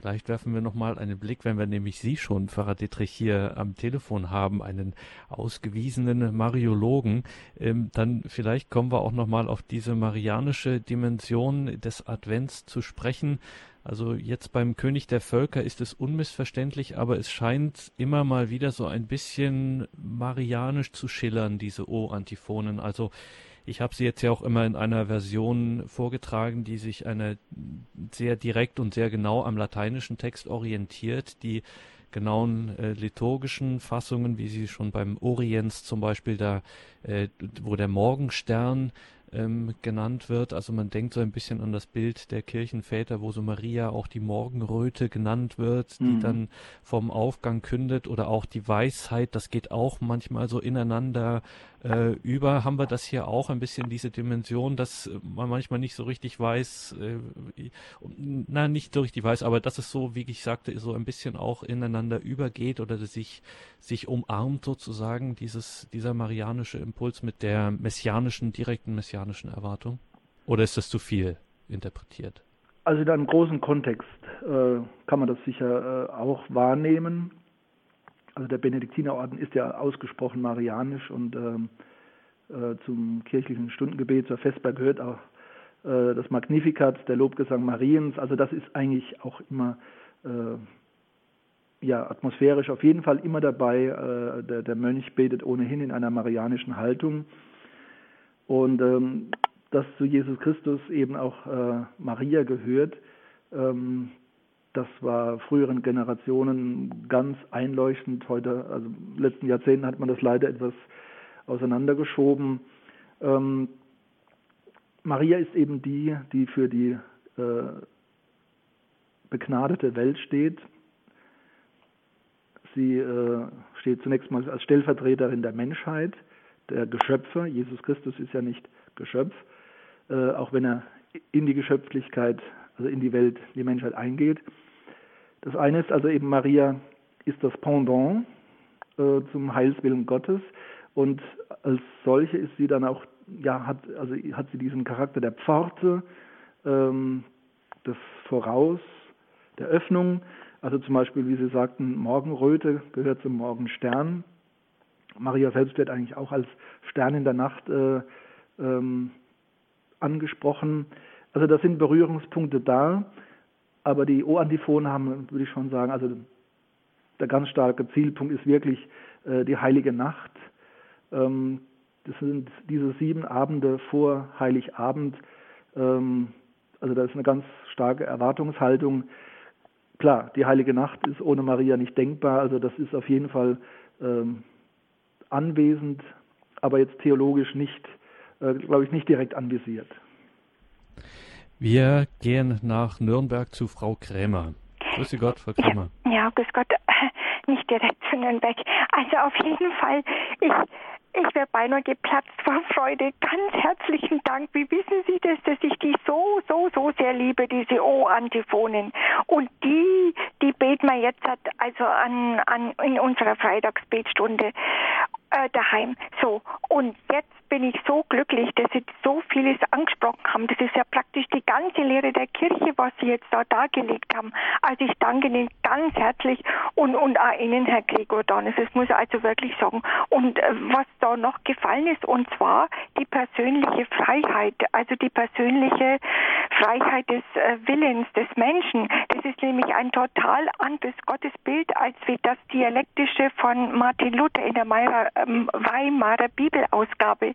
Vielleicht werfen wir nochmal einen Blick, wenn wir nämlich Sie schon, Pfarrer Dietrich, hier am Telefon haben, einen ausgewiesenen Mariologen, ähm, dann vielleicht kommen wir auch nochmal auf diese marianische Dimension des Advents zu sprechen. Also jetzt beim König der Völker ist es unmissverständlich, aber es scheint immer mal wieder so ein bisschen marianisch zu schillern, diese O-Antiphonen. Also ich habe sie jetzt ja auch immer in einer Version vorgetragen, die sich eine sehr direkt und sehr genau am lateinischen Text orientiert, die genauen äh, liturgischen Fassungen, wie sie schon beim Orients zum Beispiel da, äh, wo der Morgenstern ähm, genannt wird. Also man denkt so ein bisschen an das Bild der Kirchenväter, wo so Maria auch die Morgenröte genannt wird, die mhm. dann vom Aufgang kündet oder auch die Weisheit, das geht auch manchmal so ineinander äh, über. Haben wir das hier auch ein bisschen diese Dimension, dass man manchmal nicht so richtig weiß, äh, na nicht so richtig weiß, aber dass es so, wie ich sagte, so ein bisschen auch ineinander übergeht oder sich sich umarmt sozusagen dieses dieser marianische Impuls mit der messianischen direkten messianischen messianischen Erwartung? Oder ist das zu viel interpretiert? Also in einem großen Kontext äh, kann man das sicher äh, auch wahrnehmen. Also der Benediktinerorden ist ja ausgesprochen marianisch und ähm, äh, zum kirchlichen Stundengebet zur Vesper gehört auch äh, das Magnificat, der Lobgesang Mariens. Also das ist eigentlich auch immer äh, ja, atmosphärisch auf jeden Fall immer dabei. Äh, der, der Mönch betet ohnehin in einer marianischen Haltung. Und ähm, dass zu Jesus Christus eben auch äh, Maria gehört, ähm, das war früheren Generationen ganz einleuchtend. Heute, also in den letzten Jahrzehnten hat man das leider etwas auseinandergeschoben. Ähm, Maria ist eben die, die für die äh, begnadete Welt steht. Sie äh, steht zunächst mal als Stellvertreterin der Menschheit der Geschöpfe. Jesus Christus ist ja nicht Geschöpf, äh, auch wenn er in die Geschöpflichkeit, also in die Welt, die Menschheit eingeht. Das eine ist also eben Maria ist das Pendant äh, zum Heilswillen Gottes und als solche ist sie dann auch, ja, hat, also hat sie diesen Charakter der Pforte, ähm, des Voraus, der Öffnung. Also zum Beispiel, wie Sie sagten, Morgenröte gehört zum Morgenstern. Maria selbst wird eigentlich auch als Stern in der Nacht äh, ähm, angesprochen. Also da sind Berührungspunkte da, aber die O-Antiphonen haben, würde ich schon sagen, also der ganz starke Zielpunkt ist wirklich äh, die heilige Nacht. Ähm, das sind diese sieben Abende vor Heiligabend. Ähm, also da ist eine ganz starke Erwartungshaltung. Klar, die heilige Nacht ist ohne Maria nicht denkbar. Also das ist auf jeden Fall ähm, anwesend, aber jetzt theologisch nicht, äh, glaube ich, nicht direkt anvisiert. Wir gehen nach Nürnberg zu Frau Krämer. Grüße Gott, Frau Krämer. Ja, grüß Gott, nicht direkt zu Nürnberg. Also auf jeden Fall, ich, ich wäre beinahe geplatzt vor Freude. Ganz herzlichen Dank. Wie wissen Sie das, dass ich die so, so, so sehr liebe, diese O-Antiphonen? Und die, die beten wir jetzt also an, an, in unserer Freitagsbetstunde äh, daheim. So, und jetzt bin ich so glücklich, dass Sie so vieles angesprochen haben. Das ist ja praktisch die ganze Lehre der Kirche, was Sie jetzt da dargelegt haben. Also ich danke Ihnen ganz herzlich und, und auch Ihnen, Herr Gregor Donis. Das muss ich also wirklich sagen. Und äh, was da noch gefallen ist, und zwar die persönliche Freiheit, also die persönliche Freiheit des äh, Willens des Menschen. Das ist nämlich ein total anderes Gottesbild als wie das dialektische von Martin Luther in der ähm, Weimarer Bibelausgabe.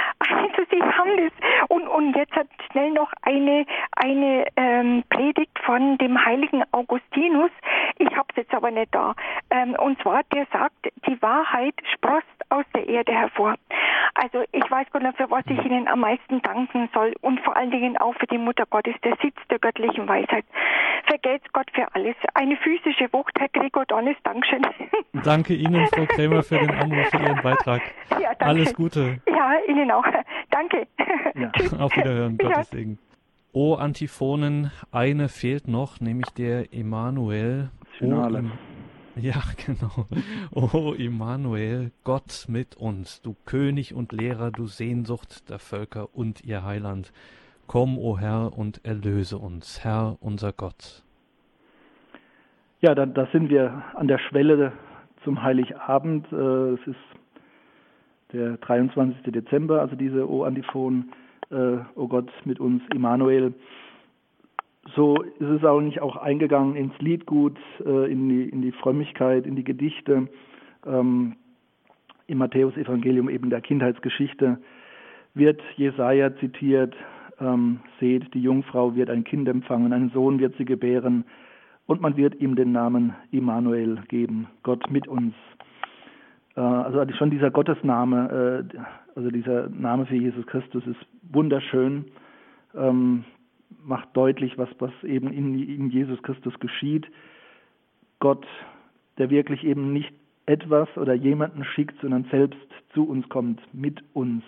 Also Sie haben das. Und, und jetzt hat schnell noch eine, eine ähm, Predigt von dem heiligen Augustinus. Ich habe es jetzt aber nicht da. Ähm, und zwar, der sagt, die Wahrheit sproßt aus der Erde hervor. Also ich weiß gar nicht, für was ich Ihnen am meisten danken soll und vor allen Dingen auch für die Mutter Gottes, der Sitz der göttlichen Weisheit. Vergelt's Gott für alles. Eine physische Wucht, Herr Gregor Donnes, Dankeschön. Danke Ihnen, Frau Krämer, für den Anruf, für Ihren Beitrag. Ja, danke. Alles Gute. Ja, Ihnen auch. Danke. Ja. Auf Wiederhören, Gottes ja. Segen. O Antiphonen, eine fehlt noch, nämlich der Emanuel. Finale. Ja, genau. O Immanuel, Gott mit uns, du König und Lehrer, du Sehnsucht der Völker und ihr Heiland. Komm, o Herr, und erlöse uns, Herr unser Gott. Ja, da, da sind wir an der Schwelle zum Heiligabend. Äh, es ist der 23. Dezember, also diese O-Antiphon, äh, O Gott mit uns, Immanuel so ist es auch nicht auch eingegangen ins Liedgut, äh, in, die, in die Frömmigkeit, in die Gedichte. Ähm, Im Matthäusevangelium eben der Kindheitsgeschichte wird Jesaja zitiert, ähm, seht, die Jungfrau wird ein Kind empfangen, einen Sohn wird sie gebären und man wird ihm den Namen Immanuel geben, Gott mit uns. Äh, also schon dieser Gottesname, äh, also dieser Name für Jesus Christus ist wunderschön, ähm, macht deutlich, was, was eben in, in Jesus Christus geschieht. Gott, der wirklich eben nicht etwas oder jemanden schickt, sondern selbst zu uns kommt, mit uns.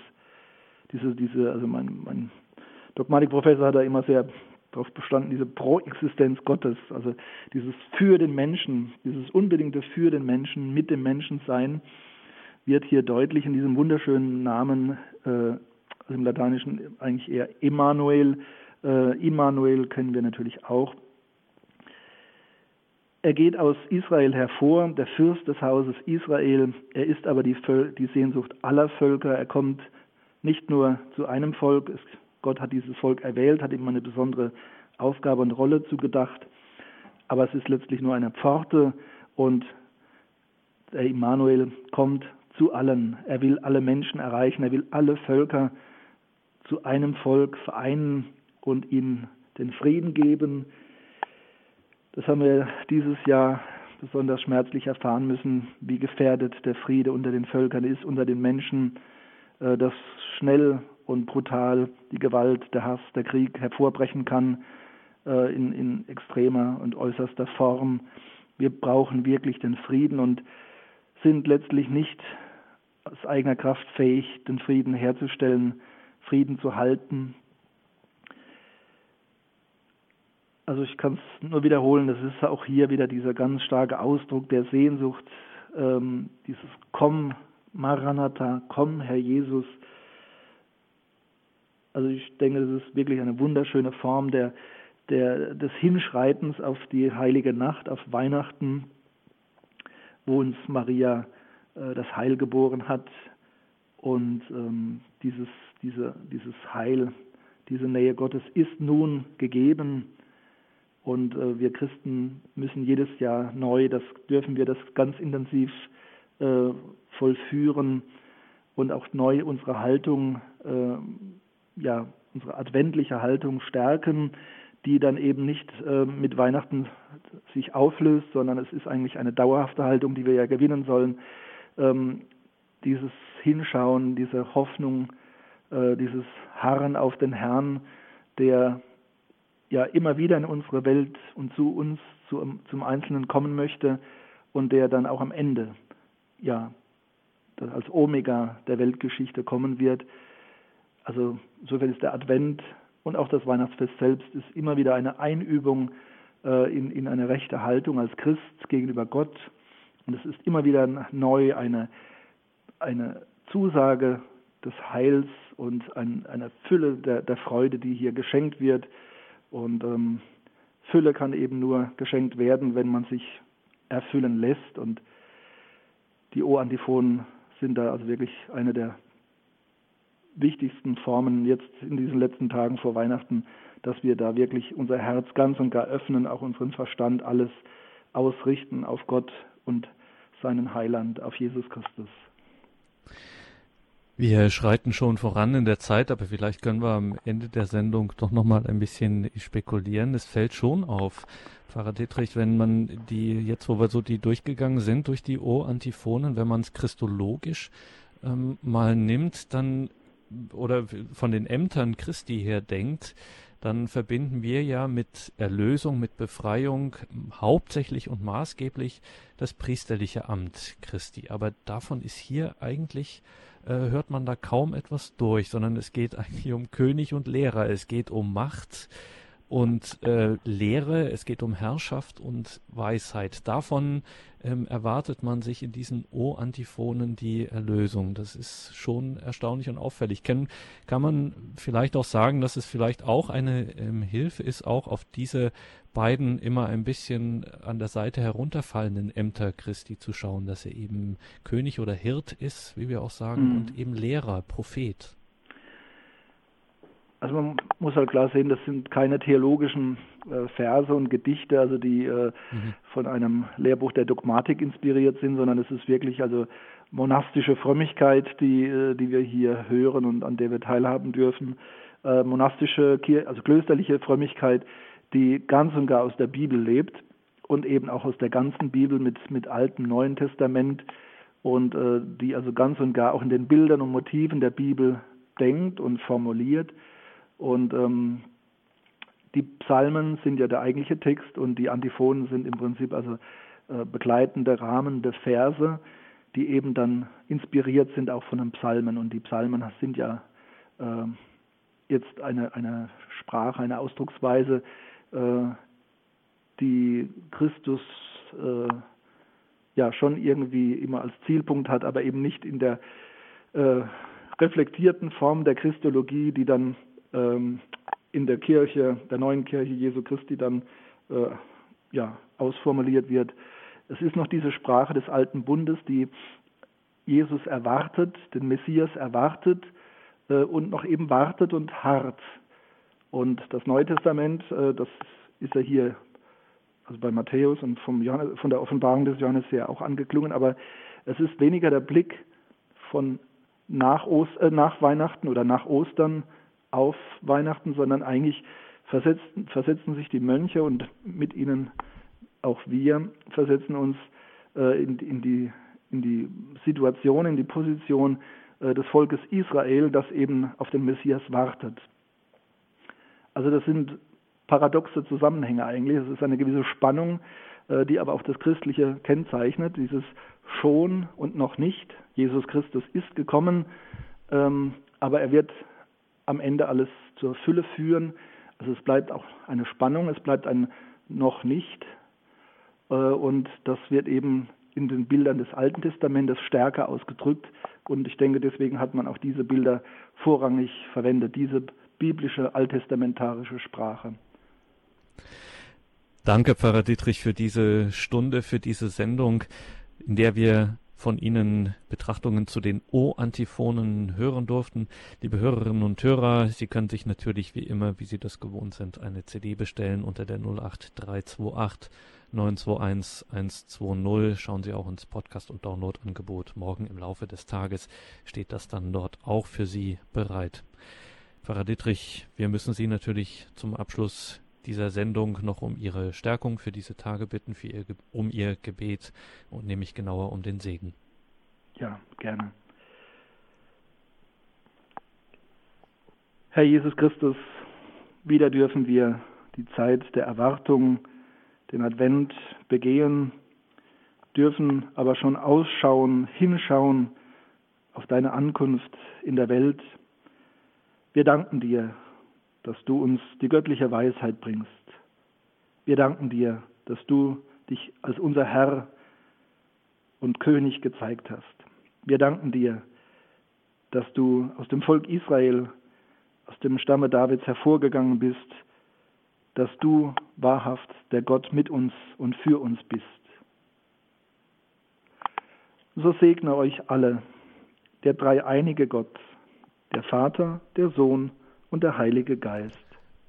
Diese, diese, also mein, mein Dogmatikprofessor hat da immer sehr darauf bestanden, diese Proexistenz Gottes, also dieses für den Menschen, dieses unbedingte für den Menschen, mit dem Menschen sein, wird hier deutlich in diesem wunderschönen Namen, äh, also im Lateinischen eigentlich eher Emmanuel, äh, Immanuel kennen wir natürlich auch. Er geht aus Israel hervor, der Fürst des Hauses Israel. Er ist aber die, die Sehnsucht aller Völker. Er kommt nicht nur zu einem Volk. Gott hat dieses Volk erwählt, hat ihm eine besondere Aufgabe und Rolle zugedacht. Aber es ist letztlich nur eine Pforte und der Immanuel kommt zu allen. Er will alle Menschen erreichen. Er will alle Völker zu einem Volk vereinen und ihnen den Frieden geben. Das haben wir dieses Jahr besonders schmerzlich erfahren müssen, wie gefährdet der Friede unter den Völkern ist, unter den Menschen, äh, dass schnell und brutal die Gewalt, der Hass, der Krieg hervorbrechen kann äh, in, in extremer und äußerster Form. Wir brauchen wirklich den Frieden und sind letztlich nicht aus eigener Kraft fähig, den Frieden herzustellen, Frieden zu halten. Also ich kann es nur wiederholen, das ist auch hier wieder dieser ganz starke Ausdruck der Sehnsucht, ähm, dieses Komm, Maranatha, komm, Herr Jesus. Also ich denke, das ist wirklich eine wunderschöne Form der, der, des Hinschreitens auf die heilige Nacht, auf Weihnachten, wo uns Maria äh, das Heil geboren hat und ähm, dieses, diese, dieses Heil, diese Nähe Gottes ist nun gegeben und äh, wir Christen müssen jedes Jahr neu, das dürfen wir das ganz intensiv äh, vollführen und auch neu unsere Haltung, äh, ja, unsere adventliche Haltung stärken, die dann eben nicht äh, mit Weihnachten sich auflöst, sondern es ist eigentlich eine dauerhafte Haltung, die wir ja gewinnen sollen, ähm, dieses Hinschauen, diese Hoffnung, äh, dieses Harren auf den Herrn, der ja immer wieder in unsere Welt und zu uns, zu, zum Einzelnen kommen möchte und der dann auch am Ende, ja, als Omega der Weltgeschichte kommen wird. Also insofern ist der Advent und auch das Weihnachtsfest selbst ist immer wieder eine Einübung äh, in, in eine rechte Haltung als Christ gegenüber Gott und es ist immer wieder neu eine, eine Zusage des Heils und ein, eine Fülle der, der Freude, die hier geschenkt wird. Und ähm, Fülle kann eben nur geschenkt werden, wenn man sich erfüllen lässt. Und die O-Antiphonen sind da also wirklich eine der wichtigsten Formen jetzt in diesen letzten Tagen vor Weihnachten, dass wir da wirklich unser Herz ganz und gar öffnen, auch unseren Verstand alles ausrichten auf Gott und seinen Heiland, auf Jesus Christus. Wir schreiten schon voran in der Zeit, aber vielleicht können wir am Ende der Sendung doch noch mal ein bisschen spekulieren. Es fällt schon auf, Pfarrer Dietrich, wenn man die, jetzt wo wir so die durchgegangen sind, durch die O-Antiphonen, wenn man es christologisch ähm, mal nimmt, dann oder von den Ämtern Christi her denkt, dann verbinden wir ja mit Erlösung, mit Befreiung hauptsächlich und maßgeblich das priesterliche Amt Christi. Aber davon ist hier eigentlich, äh, hört man da kaum etwas durch, sondern es geht eigentlich um König und Lehrer, es geht um Macht, und äh, Lehre, es geht um Herrschaft und Weisheit. Davon ähm, erwartet man sich in diesen O-Antiphonen die Erlösung. Das ist schon erstaunlich und auffällig. Kann, kann man vielleicht auch sagen, dass es vielleicht auch eine ähm, Hilfe ist, auch auf diese beiden immer ein bisschen an der Seite herunterfallenden Ämter Christi zu schauen, dass er eben König oder Hirt ist, wie wir auch sagen, mhm. und eben Lehrer, Prophet. Also man muss halt klar sehen, das sind keine theologischen äh, Verse und Gedichte, also die äh, mhm. von einem Lehrbuch der Dogmatik inspiriert sind, sondern es ist wirklich also monastische Frömmigkeit, die, äh, die wir hier hören und an der wir teilhaben dürfen. Äh, monastische, also klösterliche Frömmigkeit, die ganz und gar aus der Bibel lebt und eben auch aus der ganzen Bibel mit, mit Altem, Neuen Testament und äh, die also ganz und gar auch in den Bildern und Motiven der Bibel denkt und formuliert. Und ähm, die Psalmen sind ja der eigentliche Text und die Antiphonen sind im Prinzip also äh, begleitende, rahmende Verse, die eben dann inspiriert sind auch von den Psalmen. Und die Psalmen sind ja äh, jetzt eine, eine Sprache, eine Ausdrucksweise, äh, die Christus äh, ja schon irgendwie immer als Zielpunkt hat, aber eben nicht in der äh, reflektierten Form der Christologie, die dann ähm, in der Kirche, der neuen Kirche Jesu Christi dann äh, ja, ausformuliert wird. Es ist noch diese Sprache des alten Bundes, die Jesus erwartet, den Messias erwartet äh, und noch eben wartet und harrt. Und das Neue Testament, äh, das ist ja hier also bei Matthäus und Johannes, von der Offenbarung des Johannes her auch angeklungen, aber es ist weniger der Blick von nach, Ost, äh, nach Weihnachten oder nach Ostern auf Weihnachten, sondern eigentlich versetzen, versetzen sich die Mönche und mit ihnen auch wir versetzen uns äh, in, in, die, in die Situation, in die Position äh, des Volkes Israel, das eben auf den Messias wartet. Also das sind paradoxe Zusammenhänge eigentlich. Es ist eine gewisse Spannung, äh, die aber auch das Christliche kennzeichnet, dieses schon und noch nicht. Jesus Christus ist gekommen, ähm, aber er wird am Ende alles zur Fülle führen. Also es bleibt auch eine Spannung, es bleibt ein noch nicht. Äh, und das wird eben in den Bildern des Alten Testamentes stärker ausgedrückt. Und ich denke, deswegen hat man auch diese Bilder vorrangig verwendet, diese biblische alttestamentarische Sprache. Danke, Pfarrer Dietrich, für diese Stunde, für diese Sendung, in der wir von Ihnen Betrachtungen zu den O-Antiphonen hören durften. Liebe Hörerinnen und Hörer, Sie können sich natürlich wie immer, wie Sie das gewohnt sind, eine CD bestellen unter der 08328 921 120. Schauen Sie auch ins Podcast- und Download-Angebot. Morgen im Laufe des Tages steht das dann dort auch für Sie bereit. Pfarrer Dietrich, wir müssen Sie natürlich zum Abschluss dieser Sendung noch um Ihre Stärkung für diese Tage bitten, für ihr, um Ihr Gebet und nämlich genauer um den Segen. Ja, gerne. Herr Jesus Christus, wieder dürfen wir die Zeit der Erwartung, den Advent begehen, dürfen aber schon ausschauen, hinschauen auf deine Ankunft in der Welt. Wir danken dir dass du uns die göttliche Weisheit bringst. Wir danken dir, dass du dich als unser Herr und König gezeigt hast. Wir danken dir, dass du aus dem Volk Israel, aus dem Stamme Davids hervorgegangen bist, dass du wahrhaft der Gott mit uns und für uns bist. So segne euch alle, der dreieinige Gott, der Vater, der Sohn und der Heilige Geist.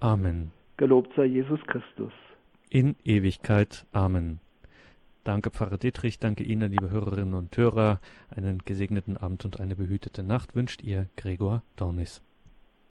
Amen. Gelobt sei Jesus Christus. In Ewigkeit. Amen. Danke, Pfarrer Dietrich. Danke Ihnen, liebe Hörerinnen und Hörer. Einen gesegneten Abend und eine behütete Nacht wünscht Ihr Gregor Dornis.